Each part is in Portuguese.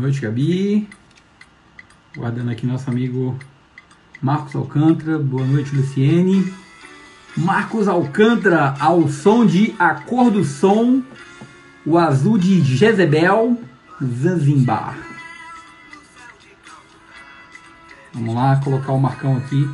Noite, Gabi. Guardando aqui nosso amigo Marcos Alcântara. Boa noite, Luciene. Marcos Alcântara, ao som de A Cor do Som, o azul de Jezebel, Zanzibar. Vamos lá, colocar o Marcão aqui.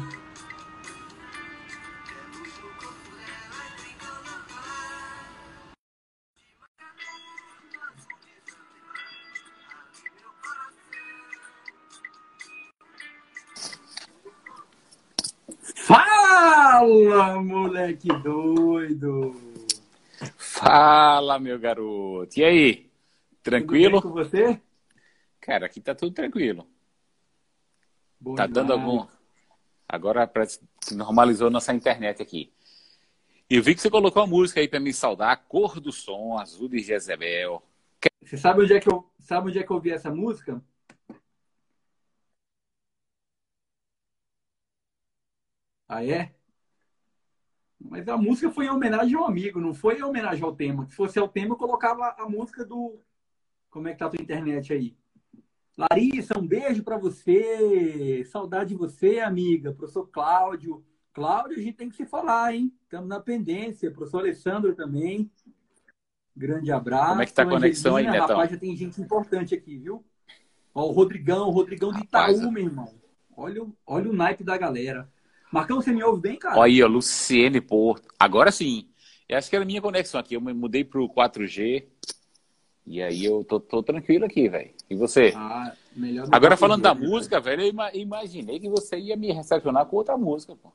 Moleque doido! Fala, meu garoto. E aí? Tranquilo? Tudo bem com você? Cara, aqui tá tudo tranquilo. Bom tá dando demais. algum. Agora parece que normalizou nossa internet aqui. E eu vi que você colocou a música aí pra me saudar, cor do som, azul de Jezebel. Você sabe onde é que eu, sabe onde é que eu ouvi essa música? Ah, é? Mas a música foi em homenagem ao amigo, não foi em homenagem ao tema. Se fosse ao tema, eu colocava a música do. Como é que tá a tua internet aí? Larissa, um beijo pra você. Saudade de você, amiga. Professor Cláudio. Cláudio, a gente tem que se falar, hein? Estamos na pendência. Professor Alessandro também. Grande abraço. Como é que tá a conexão aí, Angelina, Netão? Rapaz, já tem gente importante aqui, viu? Ó, o Rodrigão, o Rodrigão de Rapaz, Itaú, meu irmão. Olha, olha o naipe da galera. Marcão, você me ouve bem, cara? Olha aí, ó, Luciene Porto. Agora sim. Eu acho que era a minha conexão aqui. Eu me mudei pro 4G. E aí eu tô, tô tranquilo aqui, velho. E você? Ah, melhor Agora falando da né? música, velho, eu ima- imaginei que você ia me recepcionar com outra música, pô.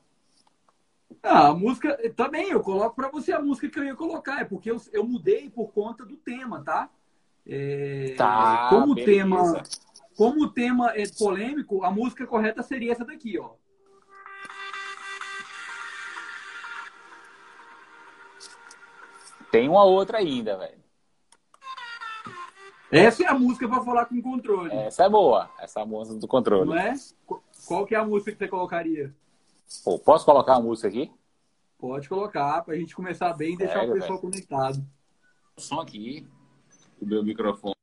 Ah, a música. Também, eu coloco pra você a música que eu ia colocar. É porque eu, eu mudei por conta do tema, tá? É, Tá, como o tema, como o tema é polêmico, a música correta seria essa daqui, ó. Tem uma outra ainda, velho. Essa é a música pra falar com controle, Essa é boa. Essa é a música do controle. não é? Qu- Qual que é a música que você colocaria? Pô, posso colocar uma música aqui? Pode colocar pra gente começar bem e deixar Sério, o pessoal conectado. som aqui do meu microfone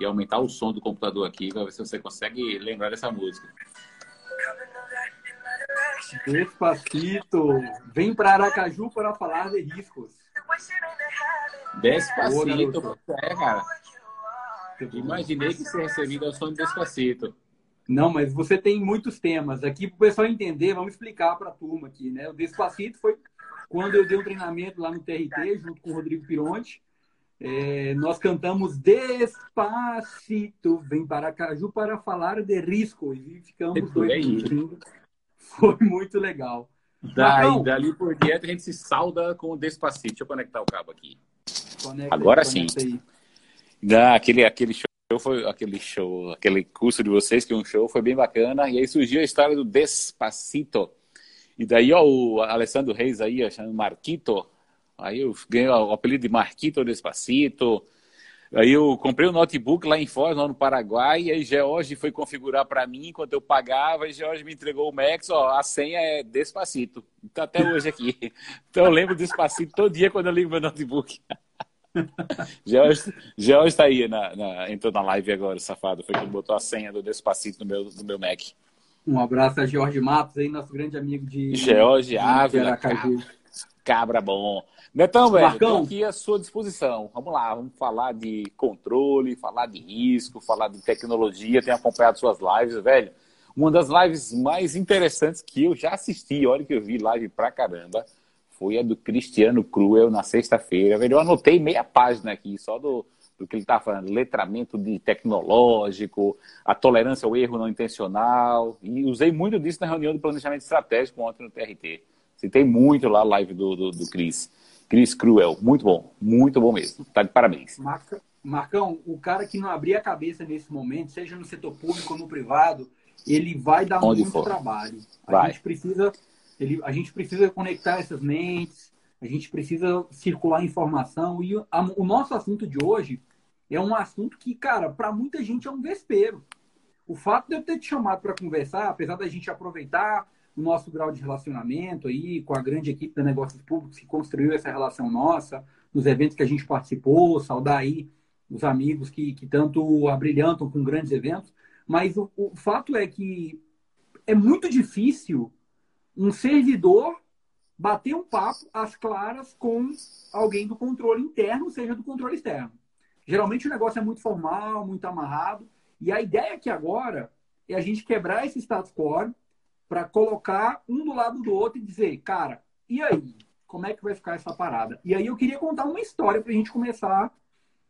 e aumentar o som do computador aqui para ver se você consegue lembrar dessa música. Despacito. Vem pra Aracaju para falar de riscos. Boa, Despacito. garoto. É, cara. Imaginei que você recebido o som de Despacito. Não, mas você tem muitos temas. Aqui, para o pessoal entender, vamos explicar para a turma aqui, né? O Despacito foi quando eu dei um treinamento lá no TRT, junto com o Rodrigo Pironte. É, nós cantamos Despacito, vem para Caju para falar de riscos. E ficamos dois minutinhos. Foi muito legal. Daí, Marcão. dali por diante, a gente se sauda com o Despacito. Deixa eu conectar o cabo aqui. Conecta Agora aí. Da, aquele, aquele show foi aquele show, aquele curso de vocês, que é um show, foi bem bacana. E aí surgiu a história do Despacito. E daí, ó, o Alessandro Reis aí, ó, chamando Marquito. Aí eu ganhei o apelido de Marquito Despacito. Aí eu comprei um notebook lá em Foz, lá no Paraguai, e aí George foi configurar para mim enquanto eu pagava, e George me entregou o Max, ó, a senha é Despacito. Tá até hoje aqui. Então eu lembro Despacito todo dia quando eu ligo meu notebook. George, George está aí, na, na- entrou na live agora, safado. Foi que botou a senha do Despacito no meu, no meu Mac. Um abraço a Jorge Matos, aí, nosso grande amigo de, George Ávila, Aracaju. Cabra bom. Netão, velho, Marcão. aqui à sua disposição. Vamos lá, vamos falar de controle, falar de risco, falar de tecnologia. Tenho acompanhado suas lives, velho. Uma das lives mais interessantes que eu já assisti, olha que eu vi live pra caramba, foi a do Cristiano Cruel na sexta-feira. Velho, eu anotei meia página aqui só do, do que ele tá falando. Letramento de tecnológico, a tolerância ao erro não intencional. E usei muito disso na reunião de planejamento estratégico ontem no TRT. Citei muito lá a live do, do, do Cris. Cris Cruel. Muito bom. Muito bom mesmo. Tá de parabéns. Marca- Marcão, o cara que não abrir a cabeça nesse momento, seja no setor público ou no privado, ele vai dar Onde muito for. trabalho. A Vai. gente precisa, ele, a gente precisa conectar essas mentes, a gente precisa circular informação e a- o nosso assunto de hoje é um assunto que, cara, para muita gente é um vespeiro. O fato de eu ter te chamado para conversar, apesar da gente aproveitar o nosso grau de relacionamento aí com a grande equipe da Negócios Públicos que construiu essa relação nossa, nos eventos que a gente participou, saudar aí os amigos que, que tanto abrilhantam com grandes eventos, mas o, o fato é que é muito difícil um servidor bater um papo às claras com alguém do controle interno, seja do controle externo. Geralmente o negócio é muito formal, muito amarrado, e a ideia aqui agora é a gente quebrar esse status quo para colocar um do lado do outro e dizer, cara, e aí? Como é que vai ficar essa parada? E aí eu queria contar uma história para a gente começar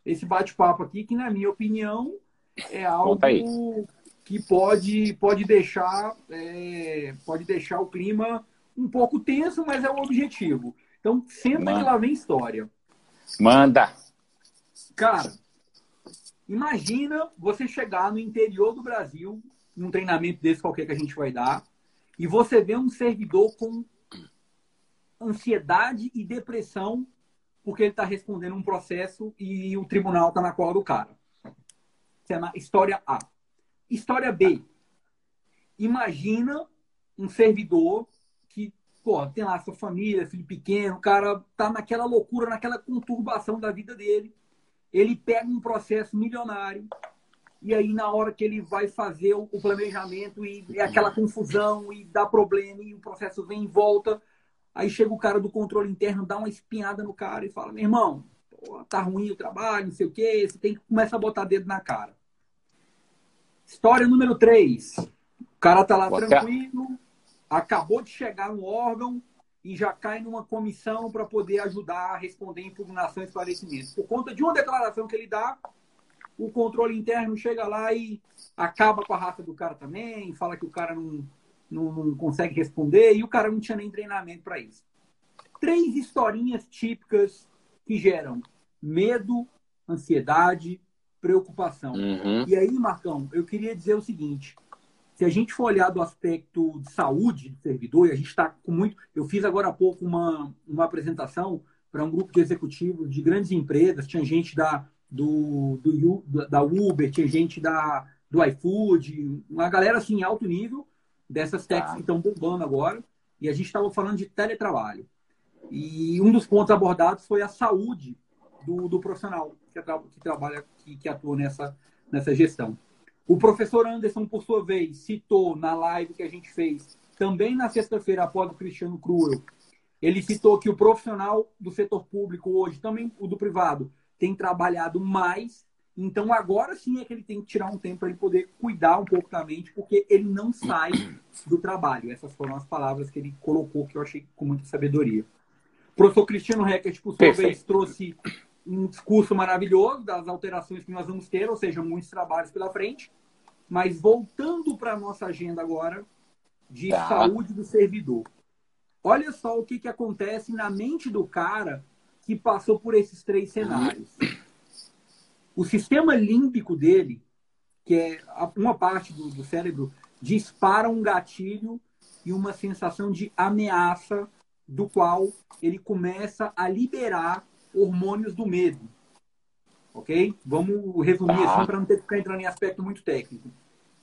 esse bate-papo aqui, que na minha opinião é algo que pode, pode deixar é, pode deixar o clima um pouco tenso, mas é o objetivo. Então, senta Manda. que lá vem história. Manda! Cara, imagina você chegar no interior do Brasil, num treinamento desse qualquer que a gente vai dar, e você vê um servidor com ansiedade e depressão porque ele está respondendo um processo e o tribunal está na cola do cara. Isso é na história A. História B. Imagina um servidor que, pô, tem lá sua família, filho pequeno, o cara tá naquela loucura, naquela conturbação da vida dele. Ele pega um processo milionário e aí na hora que ele vai fazer o planejamento e é aquela confusão e dá problema e o processo vem em volta, aí chega o cara do controle interno, dá uma espinhada no cara e fala: "Meu irmão, tá ruim o trabalho, não sei o quê", você tem que começar a botar dedo na cara. História número 3. O cara tá lá Boa tranquilo, acabou de chegar no órgão e já cai numa comissão para poder ajudar a responder impugnação e esclarecimento. Por conta de uma declaração que ele dá, o controle interno chega lá e acaba com a raça do cara também, fala que o cara não, não, não consegue responder e o cara não tinha nem treinamento para isso. Três historinhas típicas que geram medo, ansiedade, preocupação. Uhum. E aí, Marcão, eu queria dizer o seguinte: se a gente for olhar do aspecto de saúde do servidor, e a gente está com muito. Eu fiz agora há pouco uma, uma apresentação para um grupo de executivos de grandes empresas, tinha gente da, do, do, da Uber, tinha gente da, do iFood, uma galera assim, alto nível, dessas techs ah. que estão bombando agora, e a gente estava falando de teletrabalho. E um dos pontos abordados foi a saúde do, do profissional que, que trabalha, que, que atua nessa, nessa gestão. O professor Anderson, por sua vez, citou na live que a gente fez, também na sexta-feira após o Cristiano Cruel, ele citou que o profissional do setor público hoje, também o do privado, tem trabalhado mais. Então agora sim é que ele tem que tirar um tempo para ele poder cuidar um pouco da mente, porque ele não sai do trabalho. Essas foram as palavras que ele colocou, que eu achei com muita sabedoria. O professor Cristiano Reckert, por sua vez, trouxe um discurso maravilhoso das alterações que nós vamos ter, ou seja, muitos trabalhos pela frente. Mas voltando para a nossa agenda agora de tá. saúde do servidor. Olha só o que, que acontece na mente do cara que passou por esses três cenários. O sistema límbico dele, que é uma parte do, do cérebro, dispara um gatilho e uma sensação de ameaça, do qual ele começa a liberar hormônios do medo. Ok? Vamos resumir tá. assim para não ter que ficar entrando em aspecto muito técnico.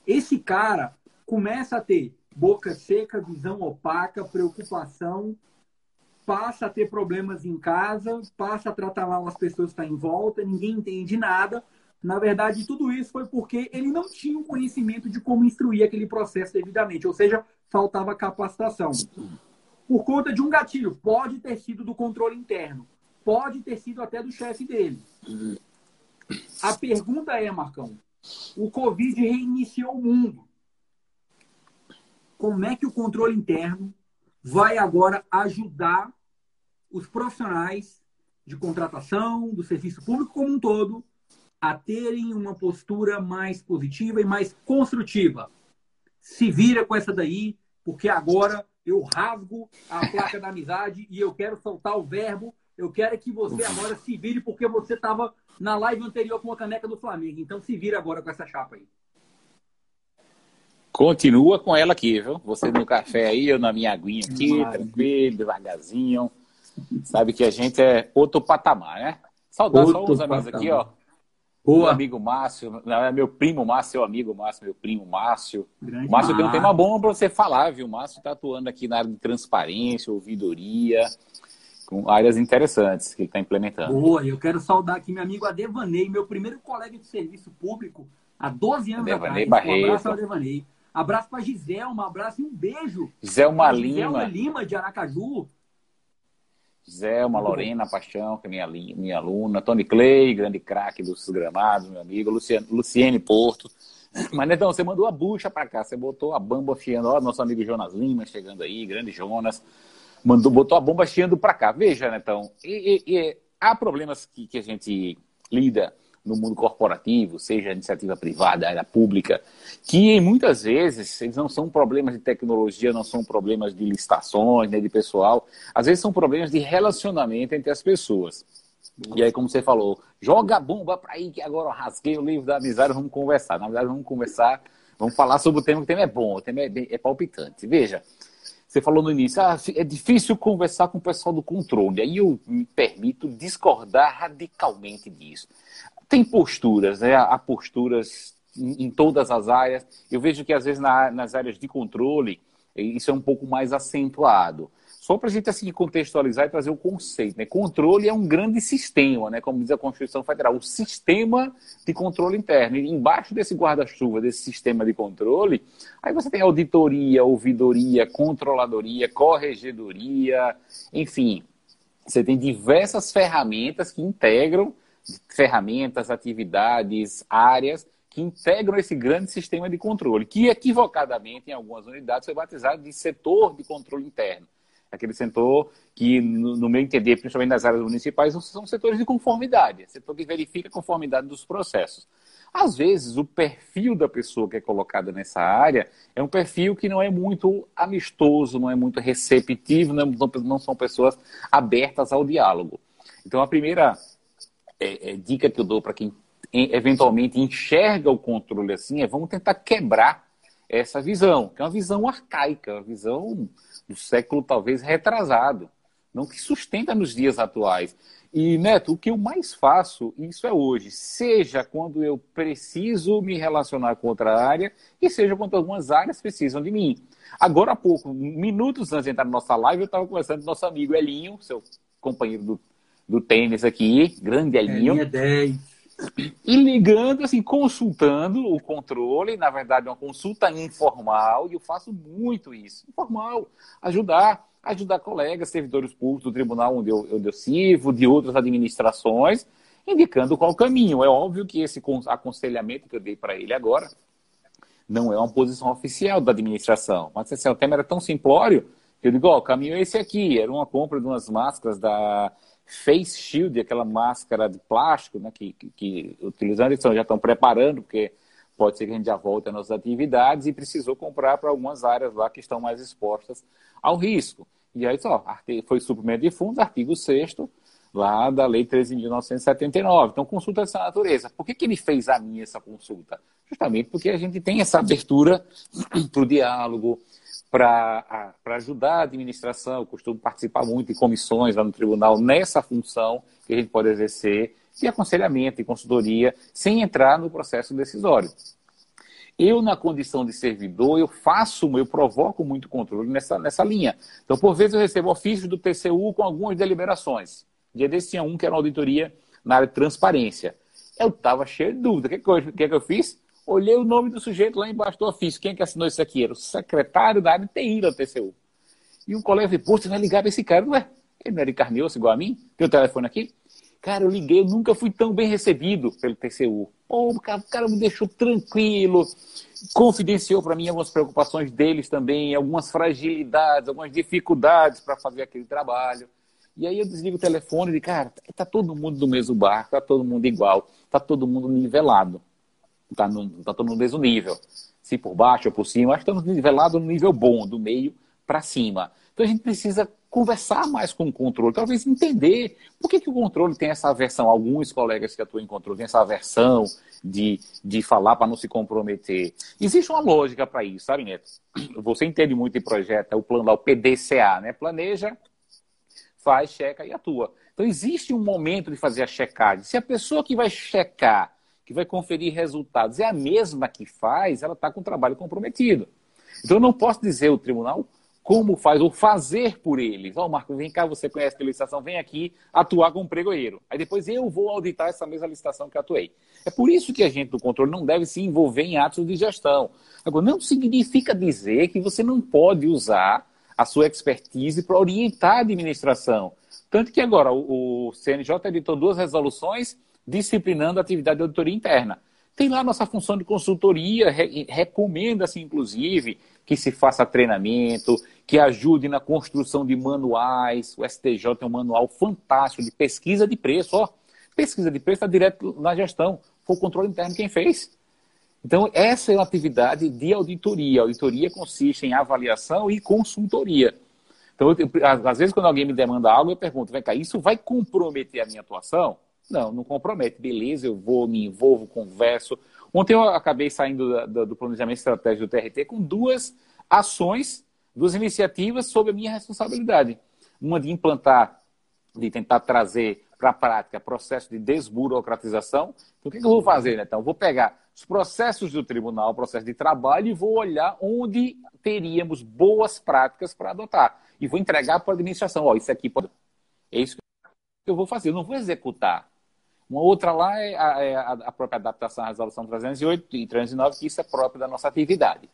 Esse cara começa a ter boca seca, visão opaca, preocupação, passa a ter problemas em casa, passa a tratar mal as pessoas que estão em volta, ninguém entende nada. Na verdade, tudo isso foi porque ele não tinha o conhecimento de como instruir aquele processo devidamente, ou seja, faltava capacitação. Por conta de um gatilho, pode ter sido do controle interno, pode ter sido até do chefe dele. A pergunta é, Marcão, o Covid reiniciou o mundo. Como é que o controle interno vai agora ajudar os profissionais de contratação, do serviço público como um todo, a terem uma postura mais positiva e mais construtiva? Se vira com essa daí, porque agora eu rasgo a placa da amizade e eu quero soltar o verbo eu quero que você agora se vire, porque você estava na live anterior com a caneca do Flamengo. Então se vira agora com essa chapa aí. Continua com ela aqui, viu? Você no café aí, eu na minha aguinha aqui, tranquilo, devagarzinho. Sabe que a gente é outro patamar, né? Saudades, só uns amigos aqui, ó. Boa. Meu amigo Márcio, meu primo Márcio, seu amigo Márcio, meu primo Márcio. Grande Márcio tem um tema bom para você falar, viu? O Márcio está atuando aqui na área de transparência, ouvidoria. com áreas interessantes que ele está implementando. Boa, eu quero saudar aqui meu amigo Adevanei, meu primeiro colega de serviço público há 12 anos Adevanei atrás. Barreto. Um abraço ao Adevanei. Abraço para Giselma, um abraço e um beijo. Giselma Giselma Lima. Lima de Aracaju. Giselma, Lorena Paixão, que é minha, minha aluna, Tony Clay, grande craque dos gramados, meu amigo, Luciane, Luciene Porto. Mas, Netão, você mandou a bucha para cá, você botou a bamba fiando, ó, nosso amigo Jonas Lima chegando aí, grande Jonas, mandou, botou a bomba chiando para cá. Veja, Netão, e, e, e, há problemas que, que a gente lida no mundo corporativo, seja iniciativa privada, área pública, que muitas vezes eles não são problemas de tecnologia, não são problemas de licitações, né, de pessoal, às vezes são problemas de relacionamento entre as pessoas. E aí, como você falou, joga a bomba para aí que agora eu rasguei o livro da amizade, vamos conversar. Na verdade, vamos conversar, vamos falar sobre o tema, que o tema é bom, o tema é, é palpitante. Veja, você falou no início, ah, é difícil conversar com o pessoal do controle. Aí eu me permito discordar radicalmente disso. Tem posturas, né? há posturas em, todas as áreas. Eu vejo que às vezes na, nas áreas de controle isso é um pouco mais acentuado. Só para a gente assim, contextualizar e trazer o conceito. Né? Controle é um grande sistema, né? como diz a Constituição Federal, o sistema de controle interno. E embaixo desse guarda-chuva, desse sistema de controle, aí você tem auditoria, ouvidoria, controladoria, corregedoria, enfim. Você tem diversas ferramentas que integram ferramentas, atividades, áreas que integram esse grande sistema de controle, que equivocadamente em algumas unidades foi batizado de setor de controle interno. Aquele setor que, no, meu entender, principalmente nas áreas municipais, são setores de conformidade, setor que verifica a conformidade dos processos. Às vezes, o perfil da pessoa que é colocada nessa área é um perfil que não é muito amistoso, não é muito receptivo, não, não são pessoas abertas ao diálogo. Então, a primeira é, é, dica que eu dou para quem eventualmente enxerga o controle assim é vamos tentar quebrar essa visão, que é uma visão arcaica, uma visão do século talvez retrasado, não que sustenta nos dias atuais. E, Neto, o que eu mais faço, isso é hoje, seja quando eu preciso me relacionar com outra área, e seja quando algumas áreas precisam de mim. Agora há pouco, minutos antes de entrar na nossa live, eu estava conversando com nosso amigo Elinho, seu companheiro do, do tênis aqui, grande Elinho. É 10. E ligando, assim, consultando o controle, na verdade, uma consulta informal, e eu faço muito isso. Informal, ajudar, ajudar colegas, servidores públicos do tribunal onde eu, onde eu sirvo, de outras administrações, indicando qual o caminho. É óbvio que esse aconselhamento que eu dei para ele agora não é uma posição oficial da administração. Mas assim, o tema era tão simplório que eu digo, ó, oh, o caminho é esse aqui. Era uma compra de umas máscaras da face shield, aquela máscara de plástico, né, que, que, que utilizando, eles já estão preparando, porque pode ser que a gente já volte às nossas atividades e precisou comprar para algumas áreas lá que estão mais expostas ao risco. E aí só, foi suprimento de fundos, artigo 6 lá da Lei 13.979. Então, consulta dessa natureza. Por que, que ele fez a minha essa consulta? Justamente porque a gente tem essa abertura para o diálogo, para ajudar a administração. Eu costumo participar muito de comissões lá no tribunal nessa função que a gente pode exercer de aconselhamento e consultoria sem entrar no processo decisório. Eu, na condição de servidor, eu faço, eu provoco muito controle nessa, nessa linha. Então, por vezes, eu recebo ofícios do TCU com algumas deliberações. Dia desse tinha um que era uma auditoria na área de transparência. Eu estava cheio de dúvida. O que, que, eu, que, que eu fiz? Olhei o nome do sujeito lá embaixo do ofício. Quem é que assinou isso aqui? Era o secretário da área de TI da TCU. E um colega falou, pô, você vai ligar para esse cara, não é? Ele não é de carne igual a mim? Tem o telefone aqui? Cara, eu liguei, eu nunca fui tão bem recebido pelo TCU. Pô, o cara, o cara me deixou tranquilo, confidenciou para mim algumas preocupações deles também, algumas fragilidades, algumas dificuldades para fazer aquele trabalho. E aí eu desligo o telefone e digo, cara, tá todo mundo do mesmo barco, tá todo mundo igual, tá todo mundo nivelado está tá todo no mesmo nível. Se por baixo ou por cima, acho que estamos nivelados no nível bom, do meio para cima. Então a gente precisa conversar mais com o controle, talvez entender por que, que o controle tem essa aversão. Alguns colegas que atuam em controle têm essa aversão de, de falar para não se comprometer. Existe uma lógica para isso, sabe, Neto? Você entende muito de projeto, é o plano lá, o PDCA, né? Planeja, faz, checa e atua. Então existe um momento de fazer a checagem. Se a pessoa que vai checar que vai conferir resultados é a mesma que faz, ela está com o trabalho comprometido. Então eu não posso dizer o tribunal como faz, ou fazer por eles. Ó, oh, Marco, vem cá, você conhece a licitação, vem aqui atuar como pregoeiro. Aí depois eu vou auditar essa mesma licitação que atuei. É por isso que a gente do controle não deve se envolver em atos de gestão. Agora, não significa dizer que você não pode usar a sua expertise para orientar a administração. Tanto que agora o, CNJ editou duas resoluções disciplinando a atividade de auditoria interna. Tem lá nossa função de consultoria, re, recomenda-se, inclusive, que se faça treinamento, que ajude na construção de manuais. O STJ tem um manual fantástico de pesquisa de preço. Ó, pesquisa de preço está direto na gestão. Foi o controle interno quem fez. Então, essa é uma atividade de auditoria. A auditoria consiste em avaliação e consultoria. Então, eu, às vezes, quando alguém me demanda algo, eu pergunto: vem cá, isso vai comprometer a minha atuação? Não, não compromete. Beleza, eu vou, me envolvo, converso. Ontem eu acabei saindo do, do planejamento estratégico do TRT com duas ações, duas iniciativas sob a minha responsabilidade. Uma de implantar, de tentar trazer para a prática processo de desburocratização. Então, o que, que eu vou fazer, né? Então, vou pegar os processos do tribunal, processo de trabalho, e vou olhar onde teríamos boas práticas para adotar. E vou entregar para a administração. Ó, isso aqui pode. É isso que eu vou fazer. Eu não vou executar. Uma outra lá é a, é a própria adaptação à resolução 308 e 309, que isso é próprio da nossa atividade.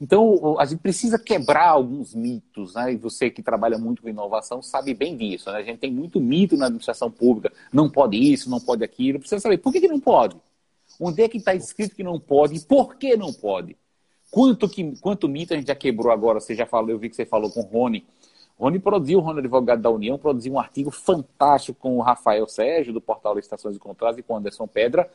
Então, a gente precisa quebrar alguns mitos, né? E você que trabalha muito com inovação sabe bem disso, né? A gente tem muito mito na administração pública. Não pode isso, não pode aquilo. Precisa saber por que, que não pode. Onde é que está escrito que não pode e por que não pode? Quanto, que, quanto mito a gente já quebrou agora? Você já falou, eu vi que você falou com o Rony. Rony produziu, o Rony advogado da União, produziu um artigo fantástico com o Rafael Sérgio, do portal Licitações e Contratos, e com o Anderson Pedra,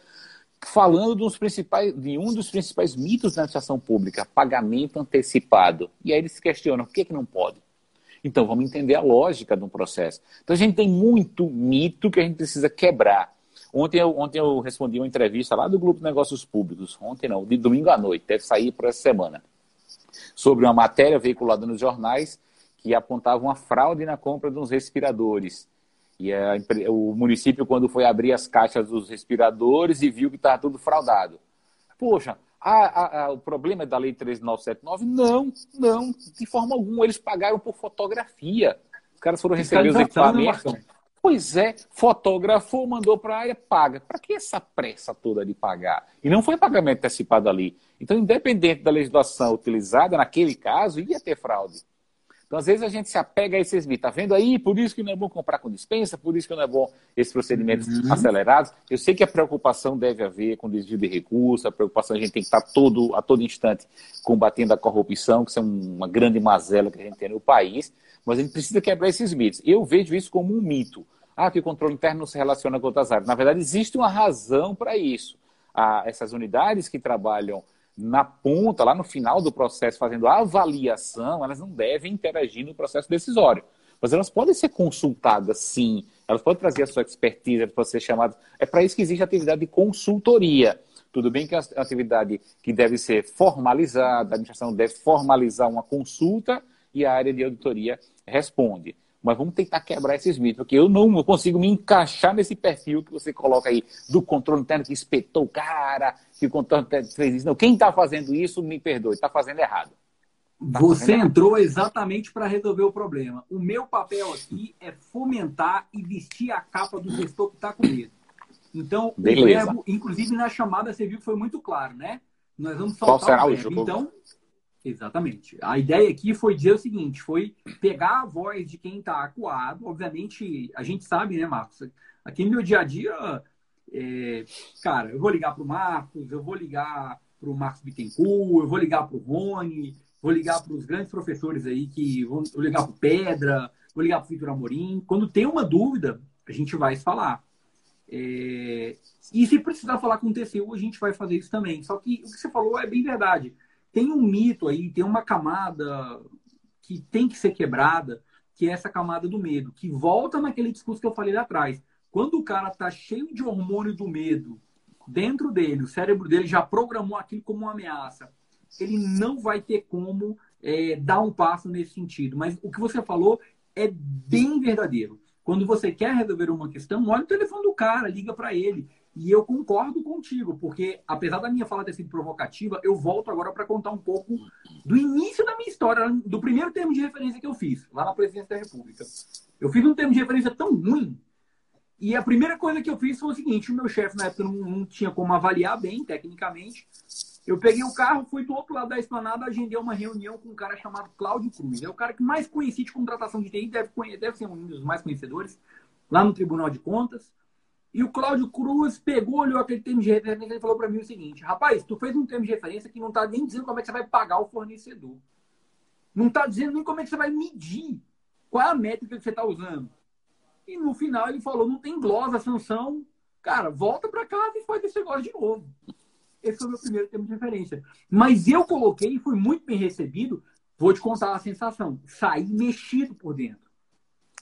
falando dos principais, de um dos principais mitos da administração pública, pagamento antecipado. E aí eles se questionam, por que, que não pode? Então, vamos entender a lógica de um processo. Então, a gente tem muito mito que a gente precisa quebrar. Ontem eu, ontem eu respondi uma entrevista lá do Grupo Negócios Públicos, ontem não, de domingo à noite, deve sair por essa semana, sobre uma matéria veiculada nos jornais que apontava uma fraude na compra de uns respiradores. E a, o município, quando foi abrir as caixas dos respiradores e viu que estava tudo fraudado. Poxa, a, a, a, o problema é da Lei 13979? Não, não, de forma alguma. Eles pagaram por fotografia. Os caras foram receber os equipamentos. Pois é, fotografou, mandou para a área, paga. Para que essa pressa toda de pagar? E não foi pagamento antecipado ali. Então, independente da legislação utilizada, naquele caso, ia ter fraude. Então, às vezes, a gente se apega a esses mitos. Está vendo aí? Por isso que não é bom comprar com dispensa, por isso que não é bom esses procedimentos uhum. acelerados. Eu sei que a preocupação deve haver com desvio de recursos, a preocupação a gente tem que estar todo, a todo instante combatendo a corrupção, que isso é uma grande mazela que a gente tem no país. Mas a gente precisa quebrar esses mitos. Eu vejo isso como um mito. Ah, que o controle interno não se relaciona com outras áreas. Na verdade, existe uma razão para isso. Ah, essas unidades que trabalham na ponta, lá no final do processo, fazendo a avaliação, elas não devem interagir no processo decisório. Mas elas podem ser consultadas, sim. Elas podem trazer a sua expertise, elas podem ser chamadas. É para isso que existe a atividade de consultoria. Tudo bem que é uma atividade que deve ser formalizada, a administração deve formalizar uma consulta e a área de auditoria responde. Mas vamos tentar quebrar esses mitos, porque eu não consigo me encaixar nesse perfil que você coloca aí do controle interno que espetou o cara, que o controle interno fez isso. Não, quem está fazendo isso, me perdoe, está fazendo errado. Tá você fazendo entrou errado. exatamente para resolver o problema. O meu papel aqui é fomentar e vestir a capa do gestor que está com medo. Então, Beleza. o verbo, inclusive na chamada, você viu que foi muito claro, né? Nós vamos soltar Qual será o, verbo. O jogo? Então, Exatamente. A ideia aqui foi dizer o seguinte: foi pegar a voz de quem está acuado. Obviamente, a gente sabe, né, Marcos? Aqui no meu dia a dia, é, cara, eu vou ligar para o Marcos, eu vou ligar para o Marcos Bittencourt, eu vou ligar para o Rony, vou ligar para os grandes professores aí que vou, vou ligar para Pedra, vou ligar para Vitor Amorim. Quando tem uma dúvida, a gente vai falar. É, e se precisar falar com o TCU, a gente vai fazer isso também. Só que o que você falou é bem verdade tem um mito aí, tem uma camada que tem que ser quebrada, que é essa camada do medo, que volta naquele discurso que eu falei lá atrás. Quando o cara tá cheio de hormônio do medo dentro dele, o cérebro dele já programou aquilo como uma ameaça, ele não vai ter como é, dar um passo nesse sentido. Mas o que você falou é bem verdadeiro. Quando você quer resolver uma questão, olha o telefone do cara, liga para ele. E eu concordo contigo, porque apesar da minha fala ter sido provocativa, eu volto agora para contar um pouco do início da minha história, do primeiro termo de referência que eu fiz, lá na presidência da República. Eu fiz um termo de referência tão ruim, e a primeira coisa que eu fiz foi o seguinte: o meu chefe na época não, não tinha como avaliar bem, tecnicamente. Eu peguei o carro, fui do outro lado da esplanada, agendei uma reunião com um cara chamado Cláudio Cruz. É o cara que mais conheci de contratação de TI, deve, deve ser um dos mais conhecedores, lá no Tribunal de Contas. E o Cláudio Cruz pegou, olhou aquele termo de referência e falou para mim o seguinte: rapaz, tu fez um termo de referência que não está nem dizendo como é que você vai pagar o fornecedor. Não está dizendo nem como é que você vai medir. Qual é a métrica que você está usando? E no final ele falou: não tem glosa, sanção. Cara, volta para casa e faz esse negócio de novo. Esse foi o meu primeiro termo de referência. Mas eu coloquei e fui muito bem recebido. Vou te contar a sensação. Saí mexido por dentro.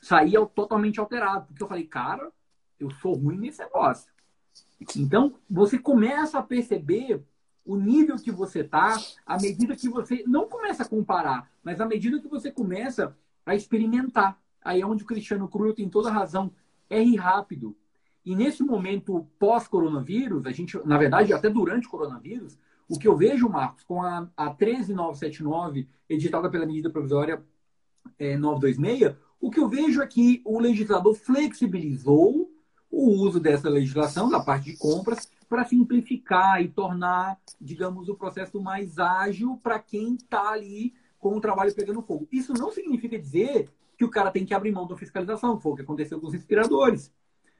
Saí totalmente alterado. Porque eu falei, cara, eu sou ruim nesse negócio. Então, você começa a perceber o nível que você tá, à medida que você não começa a comparar, mas à medida que você começa a experimentar. Aí é onde o Cristiano Cruel tem toda a razão. Erre rápido. E nesse momento pós-coronavírus, a gente, na verdade, até durante o coronavírus, o que eu vejo, Marcos, com a, a 13979, editada pela medida provisória é, 926, o que eu vejo é que o legislador flexibilizou o uso dessa legislação, da parte de compras, para simplificar e tornar, digamos, o processo mais ágil para quem está ali com o trabalho pegando fogo. Isso não significa dizer que o cara tem que abrir mão da fiscalização, foi o que aconteceu com os respiradores.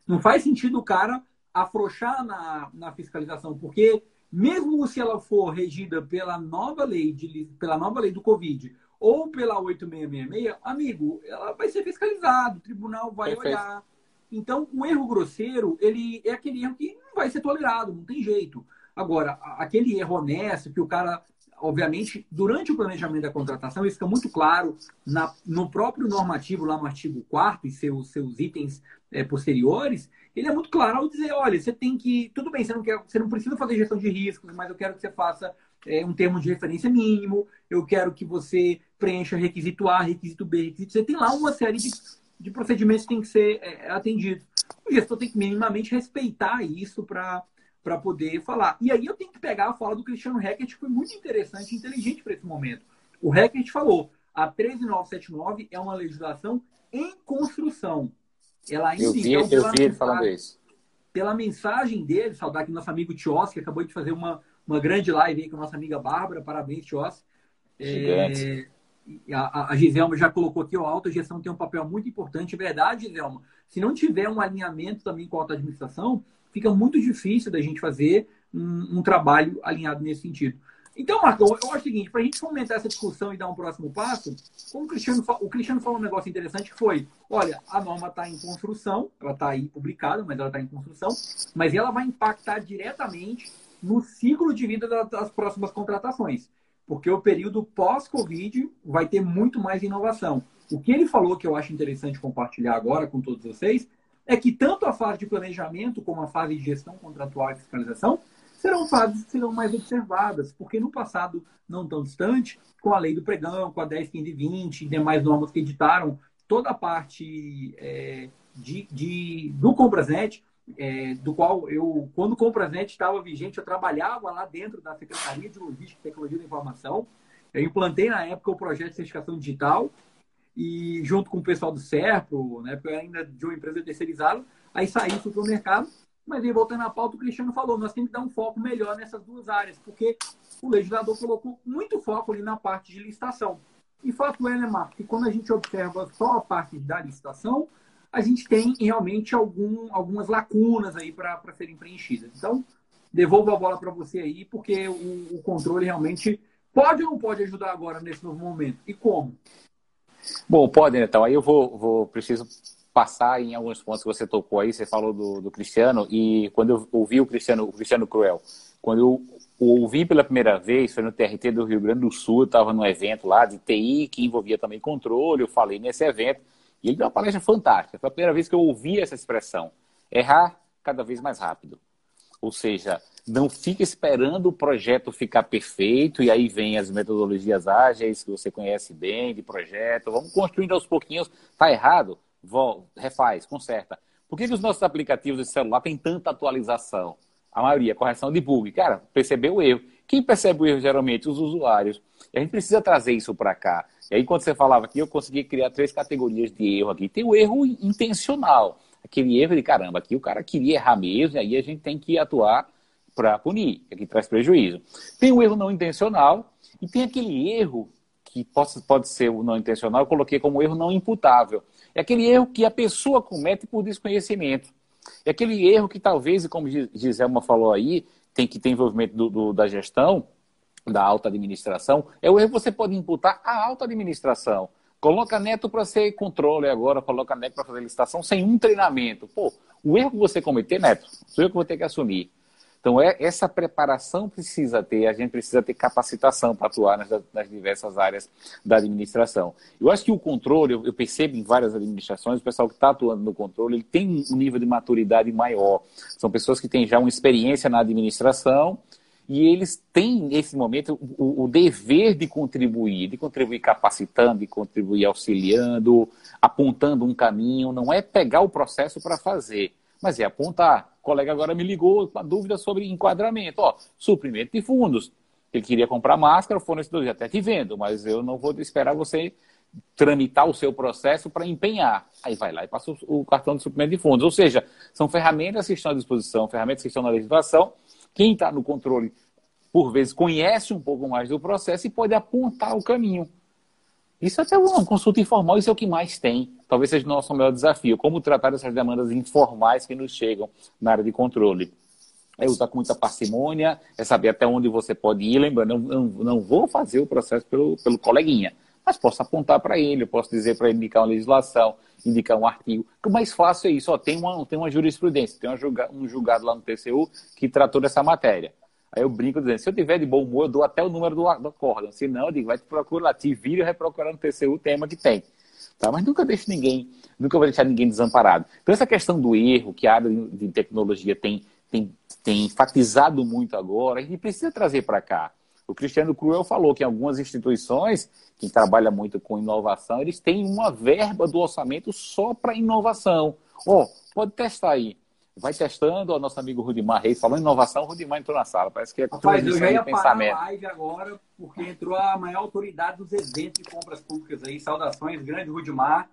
Não faz sentido o cara afrouxar na, na fiscalização, porque mesmo se ela for regida pela nova lei, de, pela nova lei do Covid ou pela 8666, amigo, ela vai ser fiscalizada, o tribunal vai Perfeito. olhar, então, o erro grosseiro, ele é aquele erro que não vai ser tolerado, não tem jeito. Agora, aquele erro honesto que o cara, obviamente, durante o planejamento da contratação, isso fica muito claro na, no próprio normativo, lá no artigo 4 e seus, seus itens é, posteriores, ele é muito claro ao dizer, olha, você tem que. Tudo bem, você não, quer, você não precisa fazer gestão de riscos, mas eu quero que você faça é, um termo de referência mínimo, eu quero que você preencha requisito A, requisito B, requisito C. Tem lá uma série de de procedimentos tem que ser é, atendido. O gestor tem que minimamente respeitar isso para para poder falar. E aí eu tenho que pegar a fala do Cristiano Hackett, que foi muito interessante e inteligente para esse momento. O Hackett falou, a 13979 é uma legislação em construção. Ela ainda eu vi, então, eu vi ele falando isso. Pela mensagem dele, saudar aqui nosso amigo Tios, que acabou de fazer uma, uma grande live aí com a nossa amiga Bárbara. Parabéns, Tios. Gigante. É, a, a Giselma já colocou aqui, a autogestão tem um papel muito importante. Verdade, Giselma. Se não tiver um alinhamento também com a auto-administração, fica muito difícil da gente fazer um, um, trabalho alinhado nesse sentido. Então, Marcão, eu acho o seguinte, para a gente fomentar essa discussão e dar um próximo passo, como o Cristiano, o Cristiano falou um negócio interessante que foi, olha, a norma está em construção, ela está aí publicada, mas ela está em construção, mas ela vai impactar diretamente no ciclo de vida das próximas contratações porque o período pós-Covid vai ter muito mais inovação. O que ele falou que eu acho interessante compartilhar agora com todos vocês é que tanto a fase de planejamento como a fase de gestão contratual e fiscalização serão fases que serão mais observadas, porque no passado não tão distante, com a lei do pregão, com a 10, 15 20 e demais normas que editaram toda a parte é, de, de, do Comprasnet, é, do qual eu, quando o Compranet estava vigente, eu trabalhava lá dentro da Secretaria de Logística e Tecnologia da Informação. Eu implantei na época o projeto de certificação digital e junto com o pessoal do Serpro, na época ainda de uma empresa terceirizada, aí saí para o mercado. Mas aí, voltando à pauta, o Cristiano falou, nós temos que dar um foco melhor nessas duas áreas, porque o legislador colocou muito foco ali na parte de licitação. E fato é, né, Marco, que quando a gente observa só a parte da licitação, a gente tem realmente algum, algumas lacunas aí para serem preenchidas. Então, devolvo a bola para você aí, porque o, o, controle realmente pode ou não pode ajudar agora nesse novo momento? E como? Bom, pode, né? Então, aí eu vou, vou preciso passar em alguns pontos que você tocou aí, você falou do, do Cristiano, e quando eu ouvi o Cristiano, o Cristiano Cruel, quando eu ouvi pela primeira vez, foi no TRT do Rio Grande do Sul, estava num evento lá de TI, que envolvia também controle, eu falei nesse evento, e ele deu uma palestra fantástica. Foi a primeira vez que eu ouvi essa expressão. Errar cada vez mais rápido. Ou seja, não fique esperando o projeto ficar perfeito e aí vem as metodologias ágeis que você conhece bem de projeto. Vamos construindo aos pouquinhos. Está errado? Volta, refaz, conserta. Por que, que os nossos aplicativos de celular têm tanta atualização? A maioria, correção de bug. Cara, percebeu o erro. Quem percebe o erro geralmente? Os usuários. A gente precisa trazer isso para cá. E aí, quando você falava aqui, eu consegui criar três categorias de erro aqui. Tem o erro intencional. Aquele erro de caramba, aqui o cara queria errar mesmo, e aí a gente tem que atuar para punir, que traz prejuízo. Tem o erro não intencional e tem aquele erro que pode, pode ser o não intencional, eu coloquei como erro não imputável. É aquele erro que a pessoa comete por desconhecimento. É aquele erro que talvez, como Giselma falou aí, tem que ter envolvimento do, do, da gestão, da alta administração, é o erro você pode imputar à alta administração. Coloca neto para ser controle agora, coloca neto para fazer licitação sem um treinamento. Pô, o erro que você cometer, neto, sou eu que vou ter que assumir. Então, é, essa preparação precisa ter, a gente precisa ter capacitação para atuar nas, nas, diversas áreas da administração. Eu acho que o controle, eu, eu percebo em várias administrações, o pessoal que está atuando no controle, ele tem um nível de maturidade maior. São pessoas que têm já uma experiência na administração e eles têm, nesse momento, o, o dever de contribuir, de contribuir capacitando, de contribuir auxiliando, apontando um caminho, não é pegar o processo para fazer mas é apontar. O colega agora me ligou com dúvida sobre enquadramento. Ó, suprimento de fundos. Ele queria comprar máscara, o fornecedor já até te vendo, mas eu não vou esperar você tramitar o seu processo para empenhar. Aí vai lá e passa o cartão de suprimento de fundos. Ou seja, são ferramentas que estão à disposição, ferramentas que estão na legislação. Quem está no controle, por vezes, conhece um pouco mais do processo e pode apontar o caminho. Isso é até uma consulta informal, isso é o que mais tem. Talvez seja o nosso maior desafio. Como tratar essas demandas informais que nos chegam na área de controle. É usar com muita parcimônia, é saber até onde você pode ir. Lembrando, eu não, não vou fazer o processo pelo, pelo coleguinha, mas posso apontar para ele, eu posso dizer para ele indicar uma legislação, indicar um artigo. O mais fácil é isso, ó, tem, uma, tem uma jurisprudência, tem um julgado lá no TCU que tratou dessa matéria. Aí eu brinco dizendo, se eu tiver de bom humor, eu dou até o número do, do acórdão. Se não, eu digo, vai te procurar lá, te vira e vai procurar no TCU o tema que tem. Tá? Mas nunca deixe ninguém, nunca vou deixar ninguém desamparado. Então essa questão do erro, que a área de tecnologia tem, tem, tem enfatizado muito agora, a gente precisa trazer para cá. O Cristiano Cruel falou que algumas instituições, que trabalha muito com inovação, eles têm uma verba do orçamento só para inovação. Ó, oh, pode testar aí vai testando. O nosso amigo Rudimar Reis falou inovação, Rudimar entrou na sala. Parece que é Rapaz, eu já ia pensamento. parar a live agora, porque entrou a maior autoridade dos eventos de compras públicas aí. Saudações, grande Rudimar.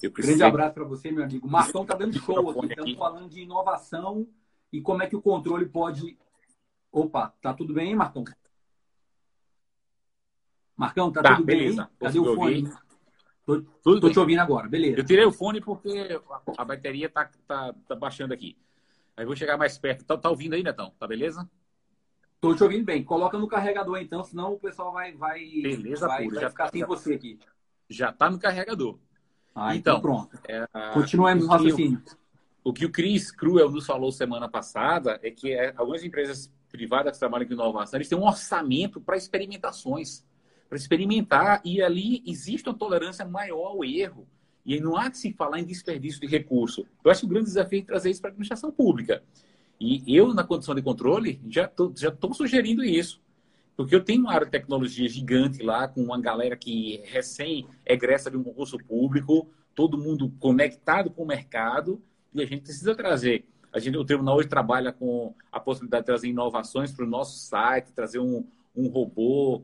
Grande abraço para você, meu amigo. O Marcão tá dando show aqui. Estamos falando de inovação e como é que o controle pode. Opa, tá tudo bem, Marcão? Marcão, tá, tá tudo beleza. bem? Cadê o fone? Tô, Tudo tô te ouvindo agora, beleza. Eu tirei o fone porque a bateria tá, tá, tá baixando aqui. Aí vou chegar mais perto. Tá, tá ouvindo aí, Netão? Tá beleza? Tô te ouvindo bem. Coloca no carregador então, senão o pessoal vai, vai, beleza, vai, vai já, ficar sem já, você aqui. Já tá no carregador. Ah, então, então pronto. É, Continuemos o raciocínio. O que o Cris Cruel nos falou semana passada é que é, algumas empresas privadas que trabalham com inovação, eles têm um orçamento para experimentações para experimentar e ali existe uma tolerância maior ao erro. E não há de se falar em desperdício de recurso. Eu acho que o grande desafio é trazer isso para a administração pública. E eu, na condição de controle, já estou já sugerindo isso. Porque eu tenho uma área de tecnologia gigante lá, com uma galera que recém egressa de um concurso público, todo mundo conectado com o mercado, e a gente precisa trazer. A gente, o tribunal hoje trabalha com a possibilidade de trazer inovações para o nosso site, trazer um, um robô,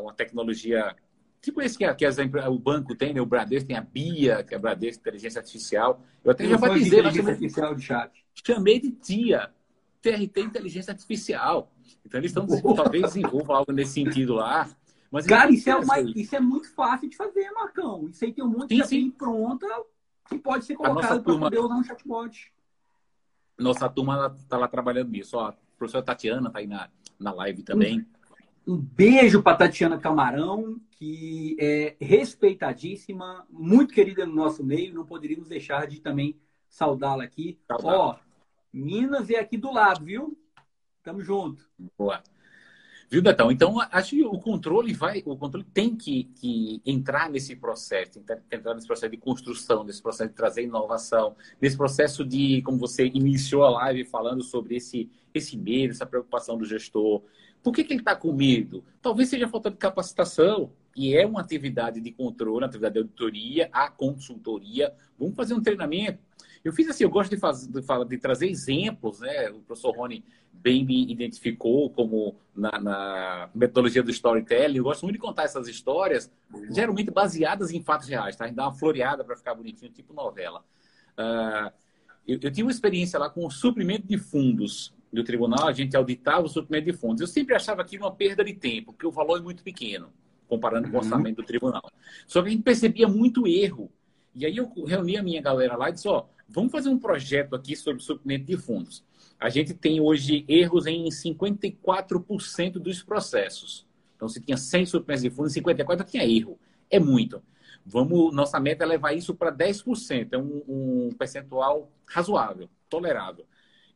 uma tecnologia tipo esse que, que as, o banco tem, né? o Bradesco tem a BIA, que é a Bradesco Inteligência Artificial. Eu até já batizei inteligência artificial de chat. Chamei de TIA, TRT Inteligência Artificial. Então eles estão talvez desenvolvam algo nesse sentido lá. Mas Cara, isso é, uma, isso é muito fácil de fazer, Marcão. Isso aí tem um monte sim, de sim. pronta que pode ser colocado para poder usar um chatbot. Nossa turma está lá trabalhando nisso. Ó, a professora Tatiana está aí na, na live também. Um beijo para Tatiana Camarão, que é respeitadíssima, muito querida no nosso meio. Não poderíamos deixar de também saudá-la aqui. Ó, Minas é aqui do lado, viu? Tamo junto. Boa. Viu, Betão? Então, acho que o controle vai, o controle tem que, que entrar nesse processo, entrar nesse processo de construção, nesse processo de trazer inovação, nesse processo de, como você iniciou a live falando sobre esse, esse medo, essa preocupação do gestor, por que, que ele está com medo? Talvez seja falta de capacitação, e é uma atividade de controle, uma atividade de auditoria, a consultoria. Vamos fazer um treinamento. Eu fiz assim, eu gosto de, fazer, de, de trazer exemplos, né? O professor Rony bem me identificou como na, na, metodologia do storytelling. Eu gosto muito de contar essas histórias, geralmente baseadas em fatos reais, tá? A gente dá uma floreada para ficar bonitinho, tipo novela. Uh, eu, eu tive uma experiência lá com o suprimento de fundos do tribunal, a gente auditava o suprimento de fundos. Eu sempre achava aquilo uma perda de tempo, porque o valor é muito pequeno, comparando com o uhum. orçamento do tribunal. Só que a gente percebia muito erro. E aí eu reuni a minha galera lá e disse, ó, vamos fazer um projeto aqui sobre suprimento de fundos. A gente tem hoje erros em 54% dos processos. Então, se tinha 100 suprimentos de fundos, 54 tinha erro. É muito. Vamos, nossa meta é levar isso para 10%. É um, um percentual razoável, tolerável.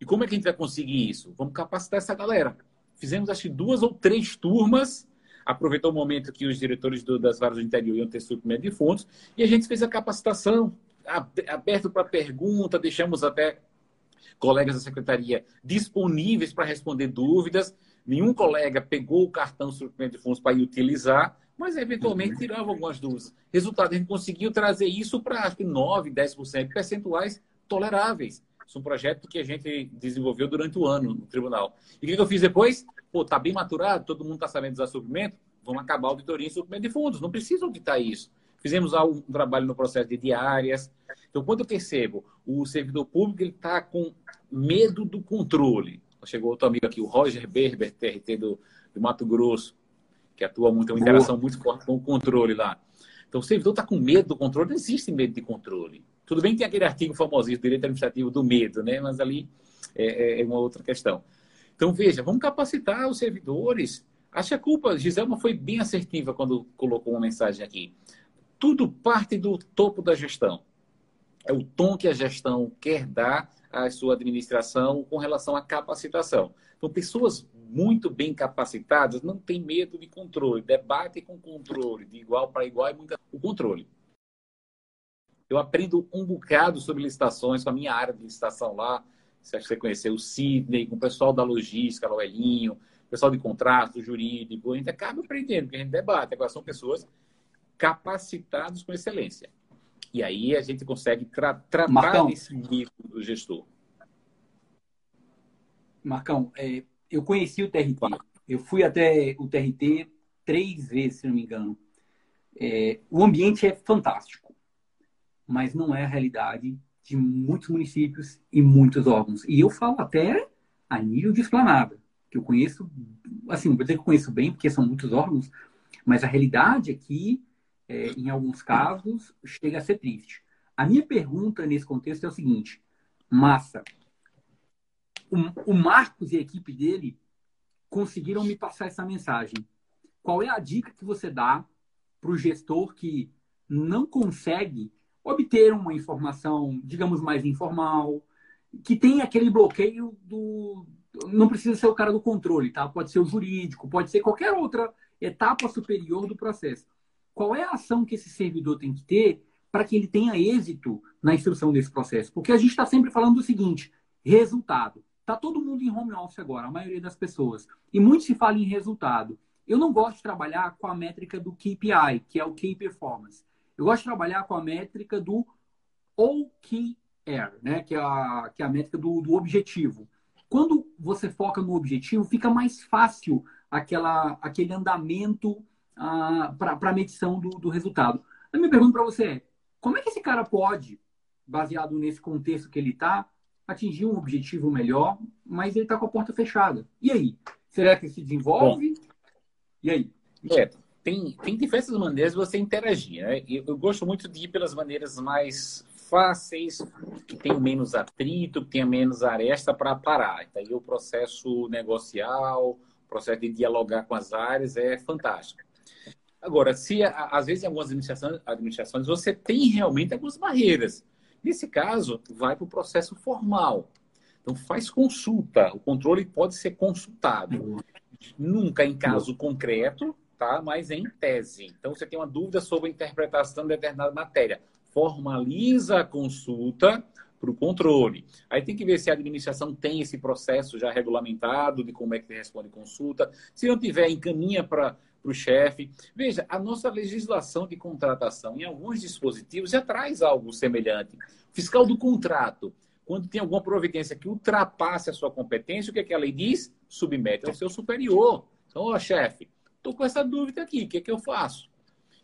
E como é que a gente vai conseguir isso? Vamos capacitar essa galera. Fizemos, acho que, duas ou três turmas. Aproveitou o momento que os diretores do, das varas do interior iam ter suprimento de fundos. E a gente fez a capacitação, aberto para pergunta, deixamos até colegas da secretaria disponíveis para responder dúvidas. Nenhum colega pegou o cartão suprimento de fundos para utilizar, mas eventualmente tirava algumas dúvidas. Resultado, a gente conseguiu trazer isso para acho que 9, 10% percentuais toleráveis. Isso é um projeto que a gente desenvolveu durante o ano no tribunal. E o que eu fiz depois? Pô, tá bem maturado, todo mundo está sabendo usar suprimento, vamos acabar a auditoria em suprimento de fundos. Não precisa auditar isso. Fizemos um trabalho no processo de diárias. Então, quando eu percebo o servidor público ele está com medo do controle. Chegou outro amigo aqui, o Roger Berber, TRT do, do Mato Grosso, que atua muito, tem uma interação muito forte com o controle lá. Então, o servidor está com medo do controle, não existe medo de controle. Tudo bem que tem aquele artigo famosíssimo, direito administrativo do medo, né? Mas ali é, é, é uma outra questão. Então, veja, vamos capacitar os servidores. Acho que a culpa, Giselma foi bem assertiva quando colocou uma mensagem aqui. Tudo parte do topo da gestão. É o tom que a gestão quer dar à sua administração com relação à capacitação. Então, pessoas muito bem capacitadas não têm medo de controle, debatem com controle, de igual para igual, é muito o controle eu aprendo um bocado sobre licitações com a minha área de licitação lá. Você acha que você conheceu o Sidney, com o pessoal da logística, o Elinho, pessoal de contrato, jurídico. A gente acaba aprendendo, porque a gente debate. Agora são pessoas capacitadas com excelência. E aí a gente consegue tra tratar Marcão, esse nível do gestor. Marcão, é, eu conheci o TRT. Eu fui até o TRT três vezes, se não me engano. É, o ambiente é fantástico mas não é a realidade de muitos municípios e muitos órgãos. E eu falo até a nível de esplanada, que eu conheço, assim, não vou dizer que eu conheço bem, porque são muitos órgãos, mas a realidade aqui, é, em alguns casos, chega a ser triste. A minha pergunta nesse contexto é o seguinte: Massa, o, o Marcos e a equipe dele conseguiram me passar essa mensagem. Qual é a dica que você dá para o gestor que não consegue obter uma informação, digamos, mais informal, que tem aquele bloqueio do. Não precisa ser o cara do controle, tá? Pode ser o jurídico, pode ser qualquer outra etapa superior do processo. Qual é a ação que esse servidor tem que ter para que ele tenha êxito na instrução desse processo? Porque a gente está sempre falando do seguinte: resultado. Está todo mundo em home office agora, a maioria das pessoas. E muito se fala em resultado. Eu não gosto de trabalhar com a métrica do KPI, que é o Key Performance. Eu gosto de trabalhar com a métrica do OKR, né? que, é a, que é a métrica do, do objetivo. Quando você foca no objetivo, fica mais fácil aquela, aquele andamento ah, para a medição do, do resultado. A minha pergunta para você é: como é que esse cara pode, baseado nesse contexto que ele está, atingir um objetivo melhor, mas ele está com a porta fechada? E aí? Será que se desenvolve? Bom, e aí? É, tem, tem diversas maneiras de você interagir. Né? Eu, eu, gosto muito de ir pelas maneiras mais fáceis, que tem menos atrito, que tenha menos aresta para parar. Então, aí o processo negocial, o processo de dialogar com as áreas é fantástico. Agora, se às vezes em algumas administrações, administrações você tem realmente algumas barreiras. Nesse caso, vai para o processo formal. Então, faz consulta. O controle pode ser consultado. Nunca em caso concreto, tá? mas em tese. Então, você tem uma dúvida sobre a interpretação de determinada matéria. Formaliza a consulta para o controle. Aí tem que ver se a administração tem esse processo já regulamentado de como é que responde consulta. Se não tiver, encaminha para o chefe. Veja, a nossa legislação de contratação em alguns dispositivos já traz algo semelhante. Fiscal do contrato. Quando tem alguma providência que ultrapasse a sua competência, o que, é que a lei diz? Submete ao seu superior. Então, ó, chefe, estou com essa dúvida aqui, o que, é que eu faço?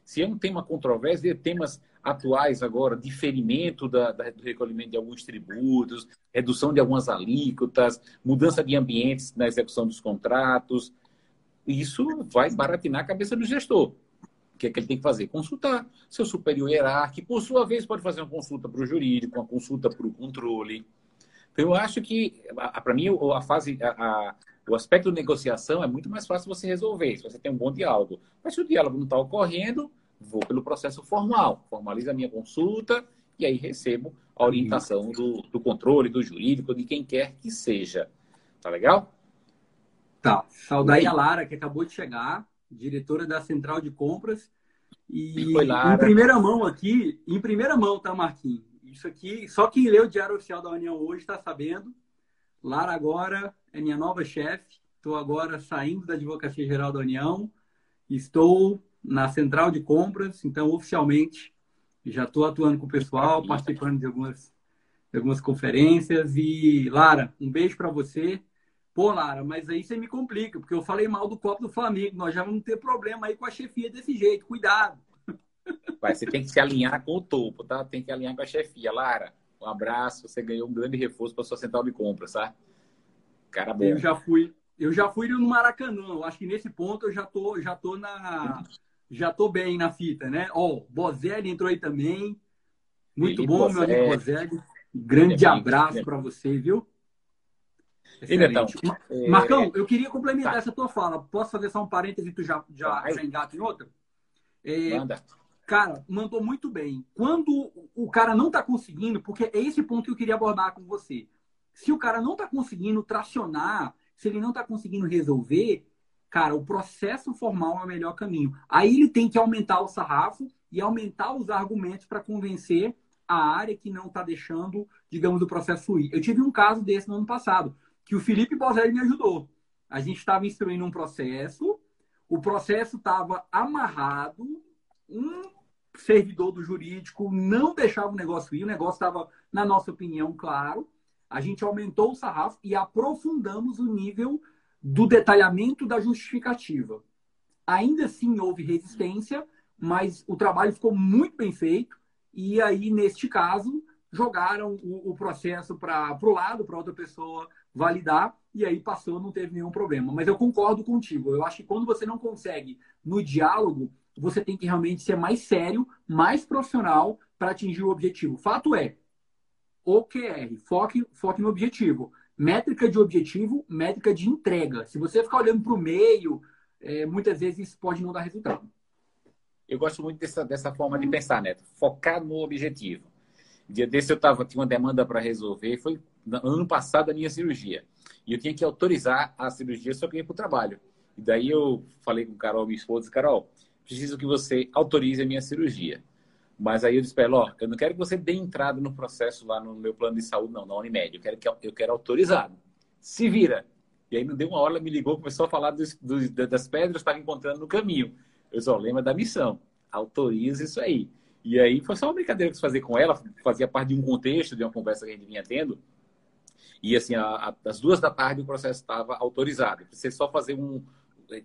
Se é um tema controverso, temas atuais agora, diferimento da, da, do recolhimento de alguns tributos, redução de algumas alíquotas, mudança de ambientes na execução dos contratos, isso vai baratinar a cabeça do gestor. O que é que ele tem que fazer? Consultar seu superior hierárquico, por sua vez pode fazer uma consulta para o jurídico, uma consulta para o controle. Então, eu acho que, para mim, a fase, a, a, o aspecto de negociação é muito mais fácil você resolver, se você tem um bom diálogo. Mas se o diálogo não está ocorrendo, vou pelo processo formal, formalizo a minha consulta e aí recebo a orientação do, do controle, do jurídico, de quem quer que seja. Tá legal? Tá. Saudar a Lara, que acabou de chegar, diretora da Central de Compras. E Foi, em primeira mão aqui, em primeira mão, tá, Marquinhos? Isso aqui, só quem leu o Diário Oficial da União hoje está sabendo. Lara agora é minha nova chefe. Estou agora saindo da Advocacia Geral da União. Estou na Central de Compras, então oficialmente já estou atuando com o pessoal, participando de algumas, de algumas conferências. E, Lara, um beijo para você. Pô, Lara, mas aí você me complica, porque eu falei mal do copo do Flamengo. Nós já vamos ter problema aí com a chefia desse jeito. Cuidado. Vai, você tem que se alinhar com o topo, tá? Tem que alinhar com a chefia. Lara, um abraço. Você ganhou um grande reforço para sua central de compras, tá? Cara bom. Eu já fui, eu já fui no Maracanã. Eu acho que nesse ponto eu já tô, já tô na, já tô bem na fita, né? Ó, oh, Bozelli entrou aí também. Muito Felipe bom, Bozelli. meu amigo Bozelli. Grande abraço para você, viu? Então, é... Marcão, eu queria complementar tá. essa tua fala. Posso fazer só um parêntese e tu já, já, já engata em outra? É, Manda. Cara, mandou muito bem. Quando o cara não está conseguindo, porque é esse ponto que eu queria abordar com você. Se o cara não está conseguindo tracionar, se ele não está conseguindo resolver, cara, o processo formal é o melhor caminho. Aí ele tem que aumentar o sarrafo e aumentar os argumentos para convencer a área que não está deixando, digamos, o processo fluir. Eu tive um caso desse no ano passado que o Felipe Bozelli me ajudou. A gente estava instruindo um processo, o processo estava amarrado, um servidor do jurídico não deixava o negócio ir, o negócio estava, na nossa opinião, claro. A gente aumentou o sarrafo e aprofundamos o nível do detalhamento da justificativa. Ainda assim houve resistência, mas o trabalho ficou muito bem feito. E aí, neste caso, jogaram o, o processo para o lado, para outra pessoa validar, e aí passou, não teve nenhum problema. Mas eu concordo contigo. Eu acho que quando você não consegue no diálogo, você tem que realmente ser mais sério, mais profissional para atingir o objetivo. Fato é, OKR, foque, foque no objetivo. Métrica de objetivo, métrica de entrega. Se você ficar olhando para o meio, é, muitas vezes isso pode não dar resultado. Eu gosto muito dessa, dessa forma de pensar, Neto. Focar no objetivo. Dia desse eu tava, tinha uma demanda para resolver. Foi ano passado a minha cirurgia. E eu tinha que autorizar a cirurgia, só que ia para o trabalho. E daí eu falei com o Carol, minha esposa, Carol, preciso que você autorize a minha cirurgia. Mas aí eu disse para ela, ó, eu não quero que você dê entrada no processo lá no meu plano de saúde, não, na Unimed. Eu quero, que, eu quero autorizado. Se vira. E aí não deu uma hora, ela me ligou, começou a falar dos, dos, das pedras que estava encontrando no caminho. Eu só lembro da missão. Autoriza isso aí. E aí foi só uma brincadeira que eu fazer com ela, fazia parte de um contexto, de uma conversa que a gente vinha tendo. E assim, a, a, às duas da tarde o processo estava autorizado. Você só fazer um.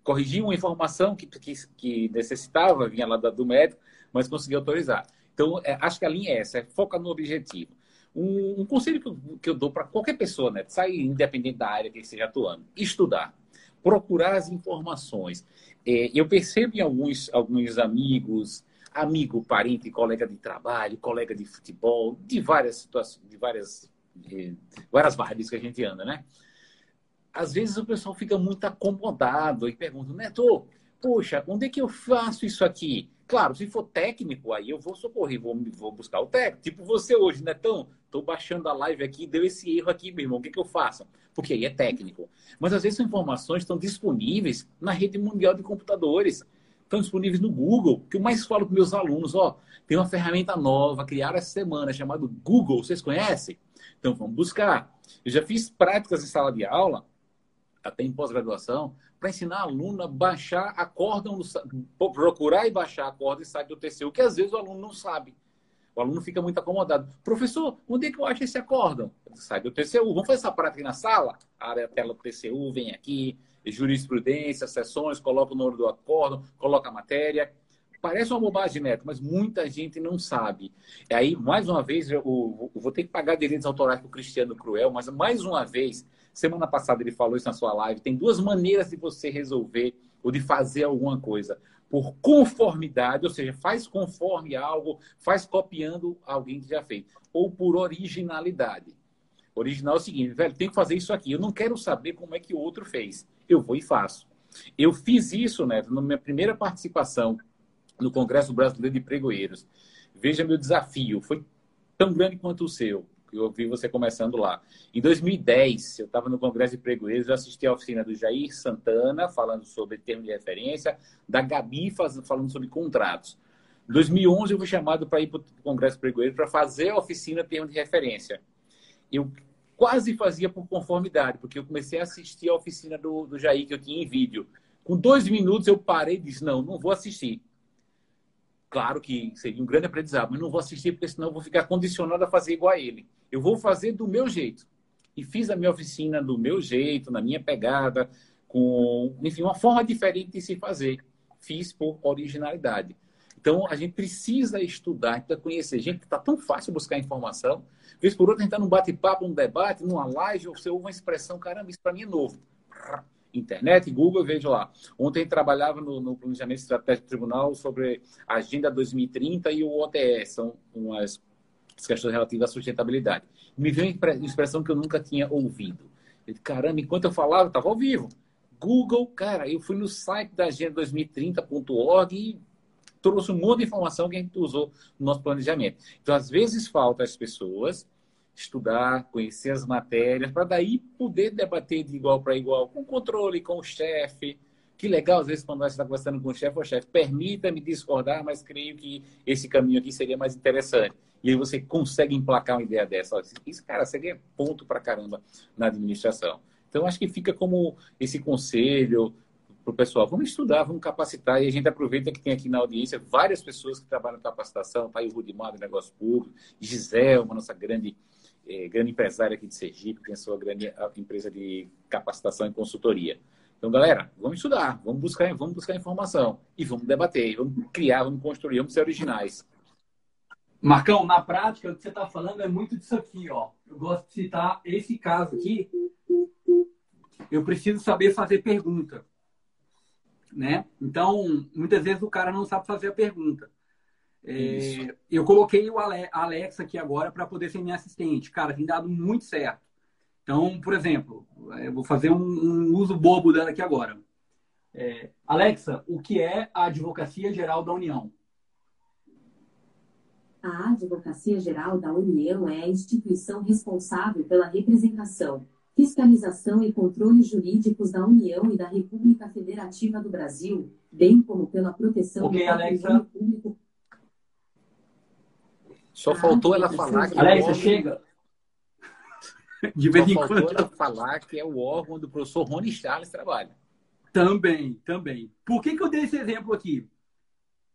corrigir uma informação que, que, que necessitava, vinha lá do médico, mas consegui autorizar. Então, é, acho que a linha é essa, é foca no objetivo. Um, um conselho que eu, que eu dou para qualquer pessoa, né? Sair independente da área que esteja atuando. Estudar. Procurar as informações. É, eu percebo em alguns, alguns amigos, amigo, parente, colega de trabalho, colega de futebol, de várias situações, de várias, de várias vibes que a gente anda, né? Às vezes o pessoal fica muito acomodado e pergunta, Neto, poxa, onde é que eu faço isso aqui? Claro, se for técnico, aí eu vou socorrer, vou, vou buscar o técnico. Tipo você hoje, Netão, estou baixando a live aqui, deu esse erro aqui, meu irmão, o que, que eu faço? Porque aí é técnico. Mas às vezes as informações estão disponíveis na rede mundial de computadores estão disponíveis no Google. Que eu mais falo com meus alunos, ó, tem uma ferramenta nova, criada essa semana, chamada Google. Vocês conhecem? Então vamos buscar. Eu já fiz práticas em sala de aula, até em pós-graduação, para ensinar aluno a baixar a corda, procurar e baixar a corda e sair do TCU, que às vezes o aluno não sabe. O aluno fica muito acomodado. Professor, onde é que eu acho esse acórdão? Sai do TCU. Vamos fazer essa prática na sala? Abre a tela do TCU, vem aqui, jurisprudência, sessões, coloca o número do acórdão, coloca a matéria. Parece uma bobagem, Neto, mas muita gente não sabe. E aí, mais uma vez, eu, vou ter que pagar direitos autorais para o Cristiano Cruel, mas mais uma vez, semana passada ele falou isso na sua live, tem duas maneiras de você resolver ou de fazer alguma coisa. Por conformidade, ou seja, faz conforme algo, faz copiando alguém que já fez. Ou por originalidade. Original é o seguinte, velho, tem que fazer isso aqui. Eu não quero saber como é que o outro fez. Eu vou e faço. Eu fiz isso, Neto, na minha primeira participação no Congresso Brasileiro de Pregoeiros. Veja meu desafio, foi tão grande quanto o seu eu vi você começando lá. Em 2010, eu estava no Congresso de Pregoeiros, eu assisti a oficina do Jair Santana, falando sobre termo de referência, da Gabi falando sobre contratos. Em 2011, eu fui chamado para ir para o Congresso de Pregoeiros para fazer a oficina termo de referência. Eu quase fazia por conformidade, porque eu comecei a assistir a oficina do, do Jair, que eu tinha em vídeo. Com dois minutos, eu parei e disse, não, não vou assistir. Claro que seria um grande aprendizado, mas não vou assistir porque senão eu vou ficar condicionado a fazer igual a ele. Eu vou fazer do meu jeito. E fiz a minha oficina do meu jeito, na minha pegada, com, enfim, uma forma diferente de se fazer. Fiz por originalidade. Então, a gente precisa estudar, precisa conhecer. Gente, está tão fácil buscar informação. Vez por outra, a gente está num bate-papo, num debate, numa live, ou você ouve uma expressão, caramba, isso para mim é novo. Internet, Google, vejo lá. Ontem trabalhava no, no planejamento estratégico do tribunal sobre a Agenda 2030 e o OTE. São umas as questões relativas à sustentabilidade. Me veio uma expressão que eu nunca tinha ouvido. Caramba, enquanto eu falava, estava ao vivo. Google, cara, eu fui no site da Agenda 2030.org e trouxe um monte de informação que a gente usou no nosso planejamento. Então, às vezes, falta as pessoas estudar, conhecer as matérias, para daí poder debater de igual para igual, com controle, com o chefe, que legal, às vezes, quando você está conversando com o chefe, o chefe, permita-me discordar, mas creio que esse caminho aqui seria mais interessante. E aí você consegue emplacar uma ideia dessa. Isso, cara, seria ponto para caramba na administração. Então, acho que fica como esse conselho para o pessoal. Vamos estudar, vamos capacitar. E a gente aproveita que tem aqui na audiência várias pessoas que trabalham em capacitação. Está aí o Rudimar do Negócio Público, Gisele, uma nossa grande, eh, grande empresária aqui de Sergipe, tem a sua grande empresa de capacitação e consultoria. Então, galera, vamos estudar, vamos buscar, vamos buscar informação e vamos debater, vamos criar, vamos construir, vamos ser originais. Marcão, na prática, o que você está falando é muito disso aqui, ó. Eu gosto de citar esse caso aqui. Eu preciso saber fazer pergunta, né? Então, muitas vezes o cara não sabe fazer a pergunta. É, eu coloquei o Alex aqui agora para poder ser minha assistente. Cara, tem dado muito certo. Então, por exemplo, eu vou fazer um, um uso bobo dela aqui agora. É, Alexa, o que é a Advocacia Geral da União? A Advocacia Geral da União é a instituição responsável pela representação, fiscalização e controle jurídicos da União e da República Federativa do Brasil, bem como pela proteção okay, do patrimônio público. Só faltou ela falar que Alexa, chega. De vez em quando. Ela falar que é o órgão do professor Rony Charles trabalha. Também, também. Por que, que eu dei esse exemplo aqui?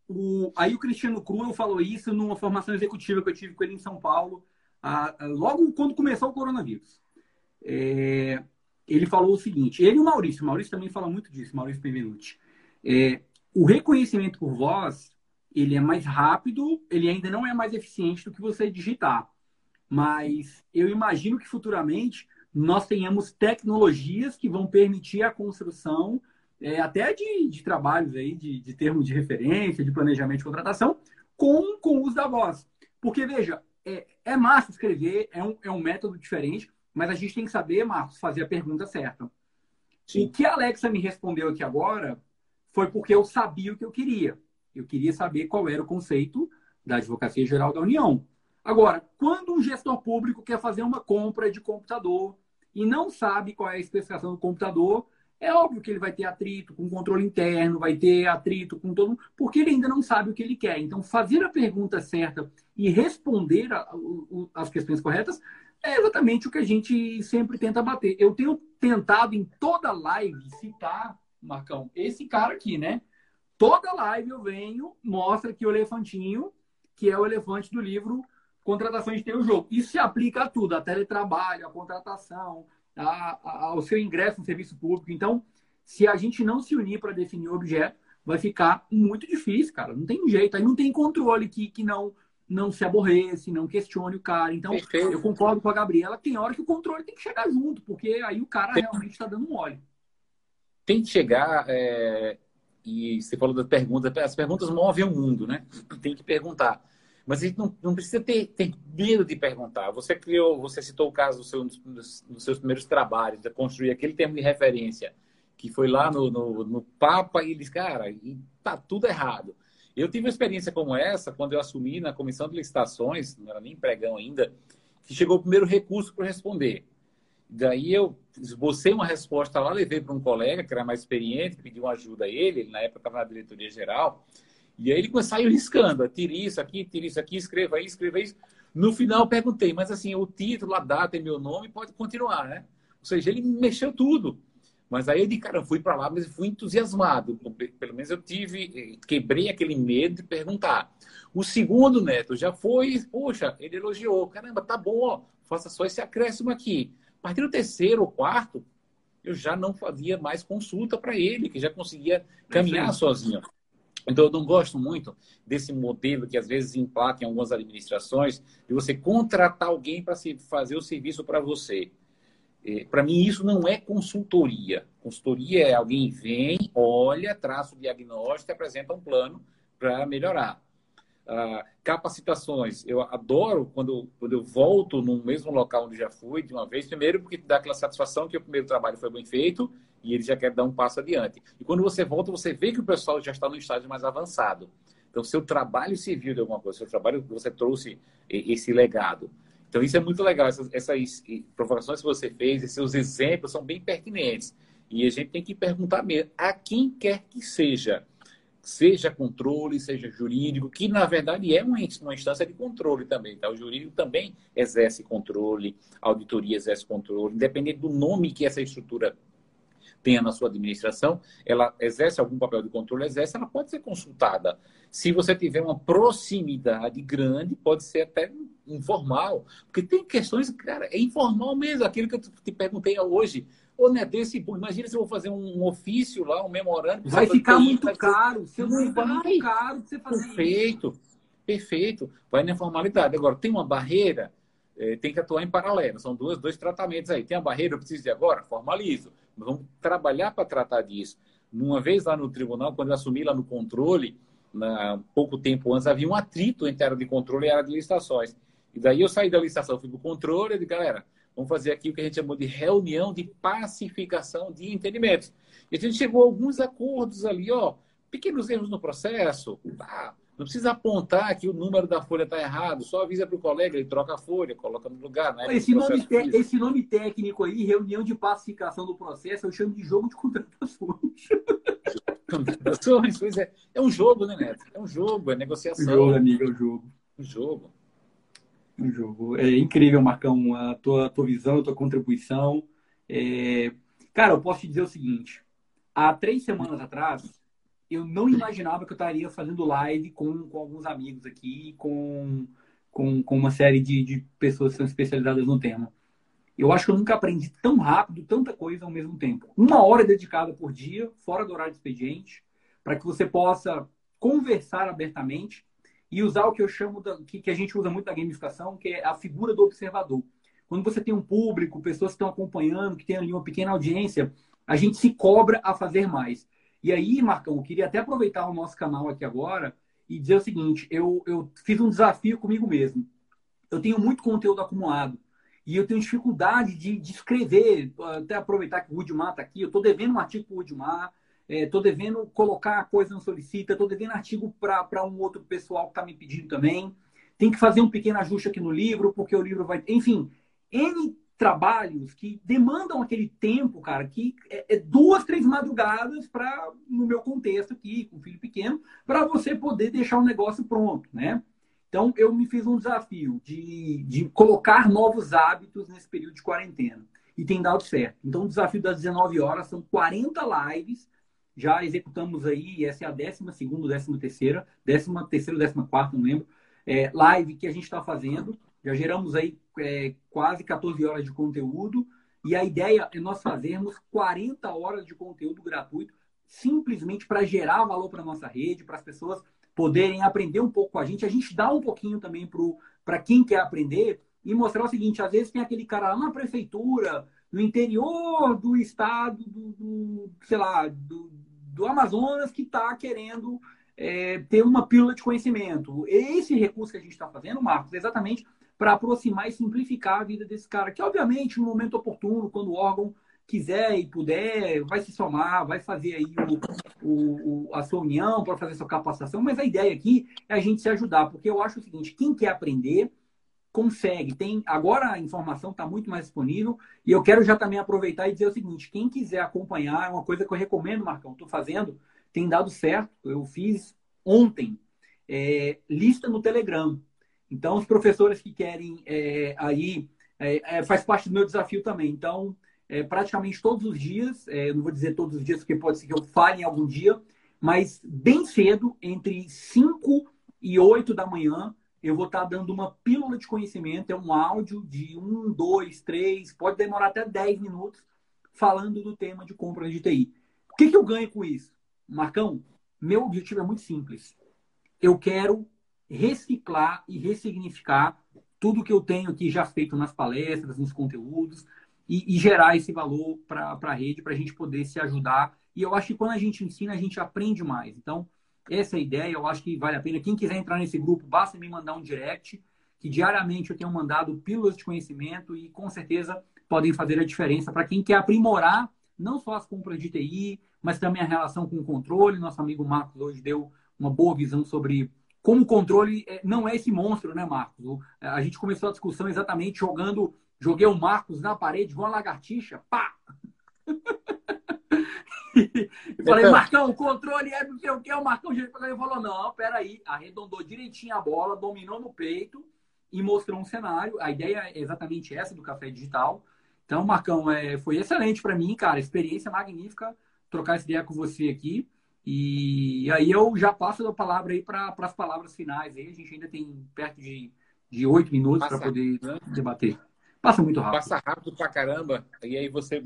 O, aí o Cristiano Cruel falou isso numa formação executiva que eu tive com ele em São Paulo, a, logo quando começou o coronavírus. É, ele falou o seguinte, ele e o Maurício, o Maurício também fala muito disso, Maurício Benvenuti. É, o reconhecimento por voz, ele é mais rápido, ele ainda não é mais eficiente do que você digitar mas eu imagino que futuramente nós tenhamos tecnologias que vão permitir a construção é, até de, de, trabalhos aí, de, de termos de referência, de planejamento de contratação, com, com o uso da voz. Porque, veja, é, é massa escrever, é um, é um método diferente, mas a gente tem que saber, Marcos, fazer a pergunta certa. Sim. O que a Alexa me respondeu aqui agora foi porque eu sabia o que eu queria. Eu queria saber qual era o conceito da Advocacia Geral da União. Agora, quando um gestor público quer fazer uma compra de computador e não sabe qual é a especificação do computador, é óbvio que ele vai ter atrito com o controle interno, vai ter atrito com todo mundo, porque ele ainda não sabe o que ele quer. Então, fazer a pergunta certa e responder a, as questões corretas é exatamente o que a gente sempre tenta bater. Eu tenho tentado em toda live citar, Marcão, esse cara aqui, né? Toda live eu venho, mostra aqui o elefantinho que é o elefante do livro Contratações de ter o jogo. Isso se aplica a tudo, a teletrabalho, a contratação, a, a, ao seu ingresso no serviço público. Então, se a gente não se unir para definir o objeto, vai ficar muito difícil, cara. Não tem jeito. Aí não tem controle que, que não não se aborrece, não questione o cara. Então, Perfeito. eu concordo com a Gabriela, tem hora que o controle tem que chegar junto, porque aí o cara tem... realmente está dando um óleo. Tem que chegar, é... e você falou das perguntas, as perguntas movem o mundo, né? Tem que perguntar. Mas a gente não, não precisa ter, ter, medo de perguntar. Você criou, você citou o caso do seu, dos, dos seus primeiros trabalhos, de construir aquele termo de referência, que foi lá no, no, no Papa e eles, cara, tá tudo errado. Eu tive uma experiência como essa quando eu assumi na comissão de licitações, não era nem pregão ainda, que chegou o primeiro recurso para responder. Daí eu esbocei uma resposta lá, levei para um colega que era mais experiente, pedi uma ajuda a ele, ele na época estava na diretoria geral, e aí ele começou a ir riscando, tire isso aqui, tire isso aqui, escreva isso, escreva isso. No final perguntei, mas assim, o título, a data e meu nome pode continuar, né? Ou seja, ele mexeu tudo. Mas aí, de cara, eu fui para lá, mas fui entusiasmado. Pelo menos eu tive, eh, quebrei aquele medo de perguntar. O segundo neto já foi, poxa, ele elogiou. Caramba, tá bom, ó, faça só esse acréscimo aqui. A partir do terceiro ou quarto, eu já não fazia mais consulta para ele, que já conseguia caminhar sozinho. Então, eu não gosto muito desse modelo que às vezes emplaca em algumas administrações, de você contratar alguém para fazer o serviço para você. É, para mim, isso não é consultoria. Consultoria é alguém vem, olha, traça o diagnóstico e apresenta um plano para melhorar. Ah, capacitações. Eu adoro quando, quando eu volto no mesmo local onde já fui de uma vez. Primeiro, porque dá aquela satisfação que o primeiro trabalho foi bem feito e ele já quer dar um passo adiante. E quando você volta, você vê que o pessoal já está no estágio mais avançado. Então, seu trabalho serviu de alguma coisa, seu trabalho, você trouxe esse legado. Então, isso é muito legal. Essas, essas provocações que você fez, esses seus exemplos são bem pertinentes. E a gente tem que perguntar mesmo a quem quer que seja. Seja controle, seja jurídico, que na verdade é uma, uma instância de controle também. Tá? O jurídico também exerce controle, a auditoria exerce controle, independente do nome que essa estrutura tenha na sua administração, ela exerce algum papel de controle, exerce, ela pode ser consultada. Se você tiver uma proximidade grande, pode ser até informal, porque tem questões, cara, é informal mesmo, aquilo que eu te perguntei hoje. Ô, Neto, esse, imagina se eu vou fazer um ofício lá, um memorando. Vai ficar muito vai caro, seu não vai. muito caro você fazer Perfeito, isso. perfeito. Vai na informalidade. Agora, tem uma barreira, é, tem que atuar em paralelo. São dois, dois tratamentos aí. Tem a barreira, eu preciso de agora? Formalizo. Vamos trabalhar para tratar disso. Uma vez lá no tribunal, quando eu assumi lá no controle, na, pouco tempo antes, havia um atrito entre a área de controle e a área de licitações. E daí eu saí da licitação, fui para o controle e disse, galera, vamos fazer aqui o que a gente chamou de reunião de pacificação de entendimentos. E a gente chegou a alguns acordos ali, ó, pequenos erros no processo, tá, não precisa apontar que o número da folha está errado, só avisa para o colega, ele troca a folha, coloca no lugar. Né? Esse, nome esse nome técnico aí, reunião de pacificação do processo, eu chamo de jogo de contratações. Contratações, pois é. É um jogo, né, Neto? É um jogo, é negociação. Um jogo, amigo, é um jogo. Um jogo. Um jogo. É incrível, Marcão, a tua, a tua visão, a tua contribuição. É... Cara, eu posso te dizer o seguinte. Há três semanas atrás, eu não imaginava que eu estaria fazendo live com, com alguns amigos aqui, com, com, com uma série de, de pessoas que são especializadas no tema. Eu acho que eu nunca aprendi tão rápido, tanta coisa ao mesmo tempo. Uma hora dedicada por dia, fora do horário de expediente, para que você possa conversar abertamente e usar o que eu chamo, da, que, que a gente usa muito na gamificação, que é a figura do observador. Quando você tem um público, pessoas que estão acompanhando, que tem ali uma pequena audiência, a gente se cobra a fazer mais. E aí, Marcão, eu queria até aproveitar o nosso canal aqui agora e dizer o seguinte: eu, eu fiz um desafio comigo mesmo. Eu tenho muito conteúdo acumulado e eu tenho dificuldade de, de escrever, até aproveitar que o Rudimar está aqui. Eu estou devendo um artigo para o Rudimar, estou é, devendo colocar coisa no Solicita, estou devendo artigo para um outro pessoal que está me pedindo também. Tem que fazer um pequeno ajuste aqui no livro, porque o livro vai. Enfim, N trabalhos que demandam aquele tempo, cara, que é, é duas, três madrugadas para, no meu contexto aqui, com filho pequeno, para você poder deixar o negócio pronto, né? Então, eu me fiz um desafio de, de colocar novos hábitos nesse período de quarentena. E tem dado certo. Então, o desafio das 19 horas são 40 lives. Já executamos aí, essa é a 12 segunda, 13 terceira, 13 terceira, 14 não lembro. é, live que a gente está fazendo. Já geramos aí é, quase 14 horas de conteúdo. E a ideia é nós fazermos 40 horas de conteúdo gratuito, simplesmente para gerar valor para a nossa rede, para as pessoas poderem aprender um pouco com a gente. A gente dá um pouquinho também para quem quer aprender e mostrar o seguinte: às vezes tem aquele cara lá na prefeitura, no interior do estado, do, do sei lá, do, do Amazonas, que está querendo é, ter uma pílula de conhecimento. Esse recurso que a gente está fazendo, Marcos, é exatamente para aproximar e simplificar a vida desse cara, que obviamente no momento oportuno, quando o órgão quiser e puder, vai se somar, vai fazer aí o, o, o, a sua união para fazer sua capacitação, mas a ideia aqui é a gente se ajudar, porque eu acho o seguinte, quem quer aprender, consegue. Tem agora a informação está muito mais disponível e eu quero já também aproveitar e dizer o seguinte: quem quiser acompanhar, é uma coisa que eu recomendo, Marcão, estou fazendo, tem dado certo. Eu fiz ontem é, lista no Telegram. Então, os professores que querem é, aí é, é faz parte do meu desafio também. Então, é, praticamente todos os dias, é, não vou dizer todos os dias porque pode ser que eu fale em algum dia, mas bem cedo, entre 5 e 8 da manhã, eu vou estar dando uma pílula de conhecimento, é um áudio de um, dois, três, pode demorar até 10 minutos, falando do tema de compra de TI. O que, que eu ganho com isso? Marcão, meu objetivo é muito simples. Eu quero reciclar e ressignificar tudo que eu tenho aqui já feito nas palestras, nos conteúdos, e, e gerar esse valor para a rede, para a gente poder se ajudar. E eu acho que quando a gente ensina, a gente aprende mais. Então, essa é a ideia, eu acho que vale a pena. Quem quiser entrar nesse grupo, basta me mandar um direct, que diariamente eu tenho mandado pílulas de conhecimento e com certeza podem fazer a diferença para quem quer aprimorar não só as compras de TI, mas também a relação com o controle. Nosso amigo Marcos hoje deu uma boa visão sobre como o controle é, não é esse monstro, né, Marcos? A gente começou a discussão exatamente jogando, joguei o Marcos na parede, igual uma lagartixa, pá! e falei, Marcão, o controle é não sei o que, o Marcão ele falou, não, peraí, arredondou direitinho a bola, dominou no peito e mostrou um cenário. A ideia é exatamente essa do café digital. Então, Marcão, é, foi excelente para mim, cara, experiência magnífica trocar essa ideia com você aqui. E aí eu já passo a palavra aí para as palavras finais. Aí a gente ainda tem perto de oito minutos para poder debater. Passa muito rápido. Passa rápido pra caramba. E aí você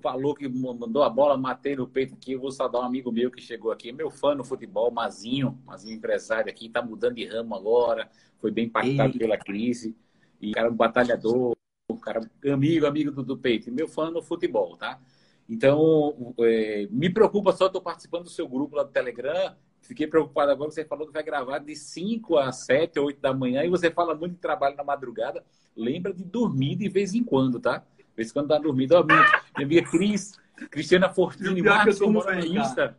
falou que mandou a bola, matei no peito aqui. Eu vou saudar um amigo meu que chegou aqui, meu fã no futebol, Mazinho, Mazinho empresário aqui, tá mudando de ramo agora, foi bem impactado Ei. pela crise. E cara, um batalhador, um cara amigo, amigo do, do peito. Meu fã no futebol, tá? Então, é, me preocupa só, estou participando do seu grupo lá do Telegram. Fiquei preocupado agora, você falou que vai gravar de 5 a 7, 8 da manhã, e você fala muito de trabalho na madrugada. Lembra de dormir de vez em quando, tá? Vez em quando tá dormindo. Ó, minha, minha amiga Cris, Cristiana Fortini, Marcos, no Insta.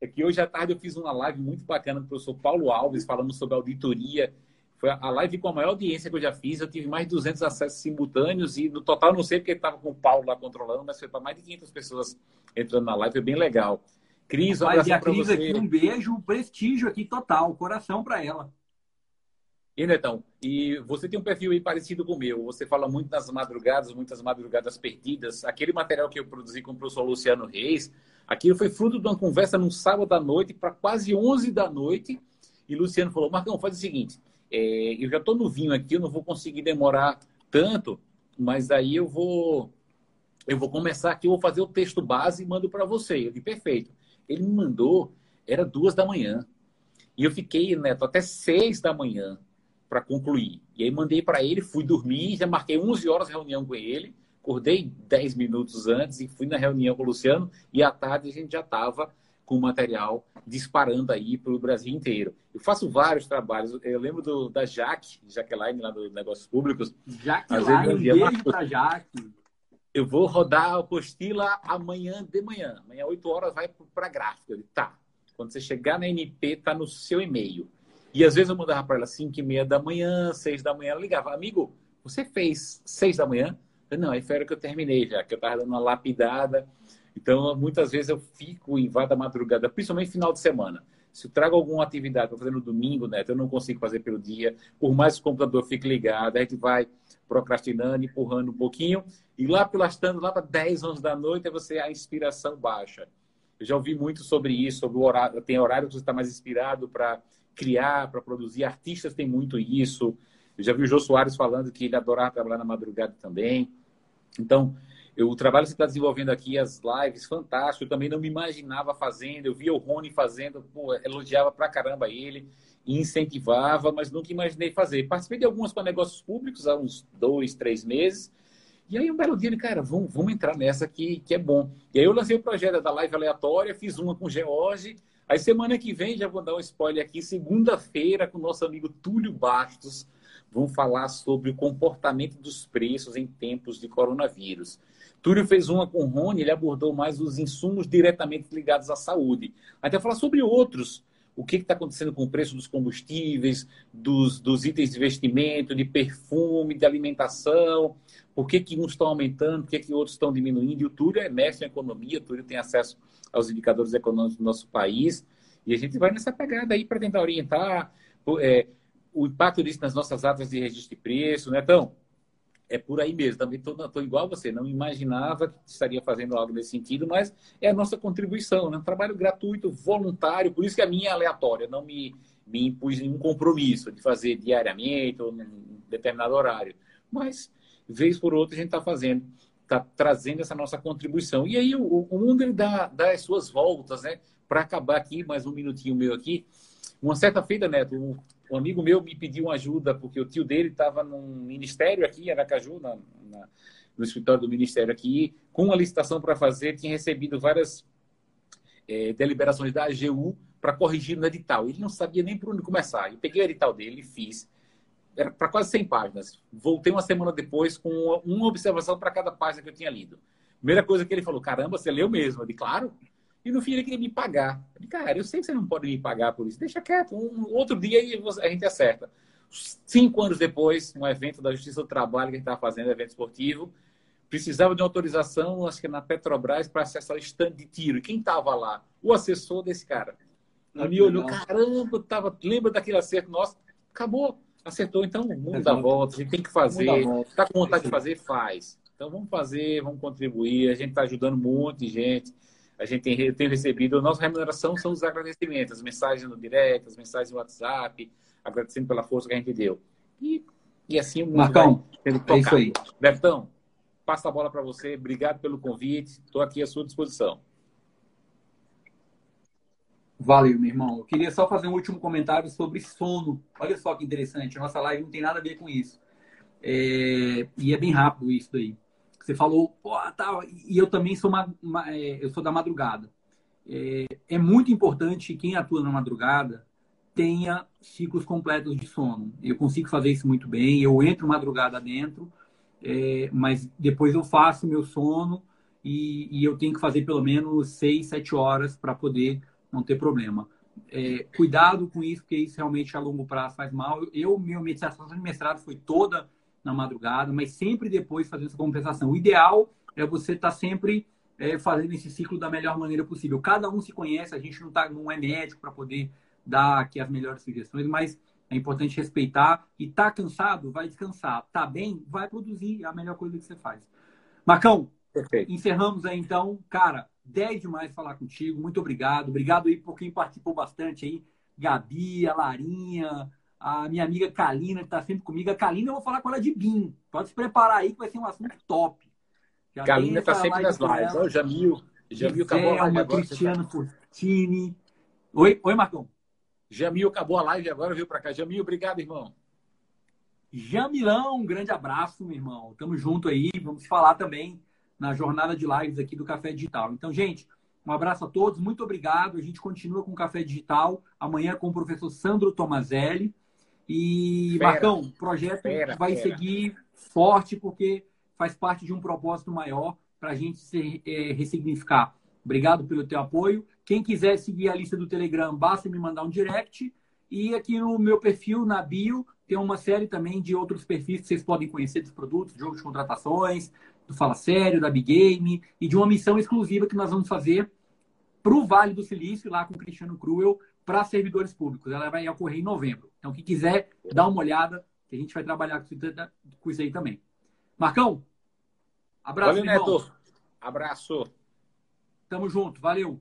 É que hoje à tarde eu fiz uma live muito bacana com o professor Paulo Alves, falando sobre auditoria. Foi a live com a maior audiência que eu já fiz. Eu tive mais de 200 acessos simultâneos e no total não sei porque estava com o Paulo lá controlando, mas foi para mais de 500 pessoas entrando na live. Foi bem legal. Cris, um abraço para você. Aqui, um beijo, um prestígio aqui total, coração para ela. E Netão, e você tem um perfil aí parecido com o meu. Você fala muito nas madrugadas, muitas madrugadas perdidas. Aquele material que eu produzi com o professor Luciano Reis, aquilo foi fruto de uma conversa num sábado à noite para quase 11 da noite. E Luciano falou: Marcão, faz o seguinte, é, eu já estou no vinho aqui, eu não vou conseguir demorar tanto, mas aí eu vou eu vou começar aqui, eu vou fazer o texto base e mando para você. Eu disse, perfeito. Ele me mandou, era duas da manhã. E eu fiquei, Neto, até seis da manhã para concluir. E aí mandei para ele, fui dormir, já marquei 11 horas de reunião com ele, acordei 10 minutos antes e fui na reunião com o Luciano e à tarde a gente já estava com o material disparando aí para o Brasil inteiro. Eu faço vários trabalhos. Eu lembro do, da Jaque, Jaqueline, lá do Negócios Públicos. Jaqueline, beijo para Jaque. Eu vou rodar a apostila amanhã de manhã. Amanhã, 8 horas, vai para a gráfica. Eu tá. Quando você chegar na NP, tá no seu e-mail. E às vezes eu mandava para ela 5 e meia da manhã, 6 da manhã, ela ligava, amigo, você fez 6 da manhã? Eu, não, aí foi a hora que eu terminei já, que eu estava dando uma lapidada. Então, muitas vezes eu fico em vada madrugada, principalmente final de semana. Se eu trago alguma atividade para fazer no domingo, né, eu não consigo fazer pelo dia, por mais que o computador fique ligado, a gente vai procrastinando, empurrando um pouquinho, e lá pelas lá para 10, 11 da noite, você a inspiração baixa. Eu já ouvi muito sobre isso, sobre o horário, tem horário que você está mais inspirado para criar, para produzir. Artistas têm muito isso. Eu já vi o Jô Soares falando que ele adorava trabalhar na madrugada também. Então, eu, o trabalho que você está desenvolvendo aqui, as lives, fantástico. Eu também não me imaginava fazendo. Eu via o Rony fazendo, pô, elogiava pra caramba ele, incentivava, mas nunca imaginei fazer. Participei de algumas para negócios públicos há uns dois, três meses. E aí, um belo dia, ele, cara, vamos, vamos entrar nessa aqui, que é bom. E aí, eu lancei o projeto da live aleatória, fiz uma com o George. Aí, semana que vem, já vou dar um spoiler aqui, segunda-feira, com o nosso amigo Túlio Bastos, vamos falar sobre o comportamento dos preços em tempos de coronavírus. Túlio fez uma com o Rony, ele abordou mais os insumos diretamente ligados à saúde. Até falar sobre outros, o que está acontecendo com o preço dos combustíveis, dos, dos, itens de investimento, de perfume, de alimentação, por que, que uns estão aumentando, por que, que outros estão diminuindo. E o Túlio é mestre em economia, o Túlio tem acesso aos indicadores econômicos do nosso país, e a gente vai nessa pegada aí para tentar orientar é, o impacto disso nas nossas atas de registro de preço, né? Então, é por aí mesmo. Também estou igual a você, não imaginava que estaria fazendo algo nesse sentido, mas é a nossa contribuição, né? um trabalho gratuito, voluntário, por isso que a minha é aleatória, não me, me impus nenhum compromisso de fazer diariamente ou em determinado horário. Mas, vez por outra, a gente está fazendo, está trazendo essa nossa contribuição. E aí o, o mundo ele dá, dá as suas voltas, né? Para acabar aqui, mais um minutinho meu aqui. Uma certa feita, Neto, um amigo meu me pediu ajuda, porque o tio dele estava num ministério aqui em Aracaju, na, na, no escritório do ministério aqui, com uma licitação para fazer, tinha recebido várias é, deliberações da AGU para corrigir no edital. Ele não sabia nem por onde começar. Eu peguei o edital dele e fiz. Era para quase 100 páginas. Voltei uma semana depois com uma observação para cada página que eu tinha lido. Primeira coisa que ele falou: caramba, você leu mesmo? Eu disse, claro. E no fim ele queria me pagar. Eu disse, cara, eu sei que você não pode me pagar por isso. Deixa quieto. Um outro dia a gente acerta. Cinco anos depois, um evento da Justiça do Trabalho que a gente estava fazendo, evento esportivo, precisava de uma autorização, acho que na Petrobras, para acessar o stand de tiro. E quem estava lá? O assessor desse cara. Aí me olhou, caramba, tava, lembra daquele acerto nosso? Acabou, acertou. Então, o mundo dá volta, a gente tem que fazer. Está com vontade de fazer? Faz. Então, vamos fazer, vamos contribuir. A gente está ajudando um monte de gente. A gente tem, recebido, a nossa remuneração são os agradecimentos, as mensagens no direct, as mensagens no WhatsApp, agradecendo pela força que a gente deu. E, e assim o mundo Marcão, é isso aí. Bertão, passa a bola para você. Obrigado pelo convite. Estou aqui à sua disposição. Valeu, meu irmão. Eu queria só fazer um último comentário sobre sono. Olha só que interessante. A nossa live não tem nada a ver com isso. É... E é bem rápido isso daí. Você falou, pô, tá, e eu também sou, uma, uma é, eu sou da madrugada. É, é, muito importante que quem atua na madrugada tenha ciclos completos de sono. Eu consigo fazer isso muito bem, eu entro madrugada dentro, é, mas depois eu faço meu sono e, e, eu tenho que fazer pelo menos seis, sete horas para poder não ter problema. É, cuidado com isso, porque isso realmente a longo prazo faz mal. Eu, minha meditação de mestrado foi toda na madrugada, mas sempre depois fazendo essa compensação. O ideal é você estar tá sempre é, fazendo esse ciclo da melhor maneira possível. Cada um se conhece, a gente não, tá, não é médico para poder dar aqui as melhores sugestões, mas é importante respeitar. E tá cansado, vai descansar. Tá bem, vai produzir é a melhor coisa que você faz. Macão, Perfeito. encerramos aí então. Cara, 10 demais falar contigo. Muito obrigado. Obrigado aí por quem participou bastante aí. Gabi, a Larinha, a minha amiga Kalina, que está sempre comigo. A Kalina, eu vou falar com ela de BIM. Pode se preparar aí, que vai ser um assunto top. Já Kalina está sempre nas lives. Olha o Jamil. Jamil acabou a live agora. Cristiano. Fortini. Oi, Oi, Marcão. Jamil acabou a live agora, veio para cá. Jamil, obrigado, irmão. Jamilão, um grande abraço, meu irmão. Tamo junto aí. Vamos falar também na jornada de lives aqui do Café Digital. Então, gente, um abraço a todos. Muito obrigado. A gente continua com o Café Digital. Amanhã com o professor Sandro Tomazelli. E, fera, Marcão, o projeto fera, vai fera. seguir forte porque faz parte de um propósito maior para a gente se é, ressignificar. Obrigado pelo teu apoio. Quem quiser seguir a lista do Telegram, basta me mandar um direct. E aqui no meu perfil, na bio, tem uma série também de outros perfis que vocês podem conhecer dos produtos, de contratações, do Fala Sério, da Big Game e de uma missão exclusiva que nós vamos fazer para o Vale do Silício, lá com o Cristiano Cruel, para servidores públicos. Ela vai ocorrer em novembro. Então, quem quiser, dá uma olhada, que a gente vai trabalhar com isso aí também. Marcão, abraço, Valeu, Neto. Abraço. Tamo junto. Valeu.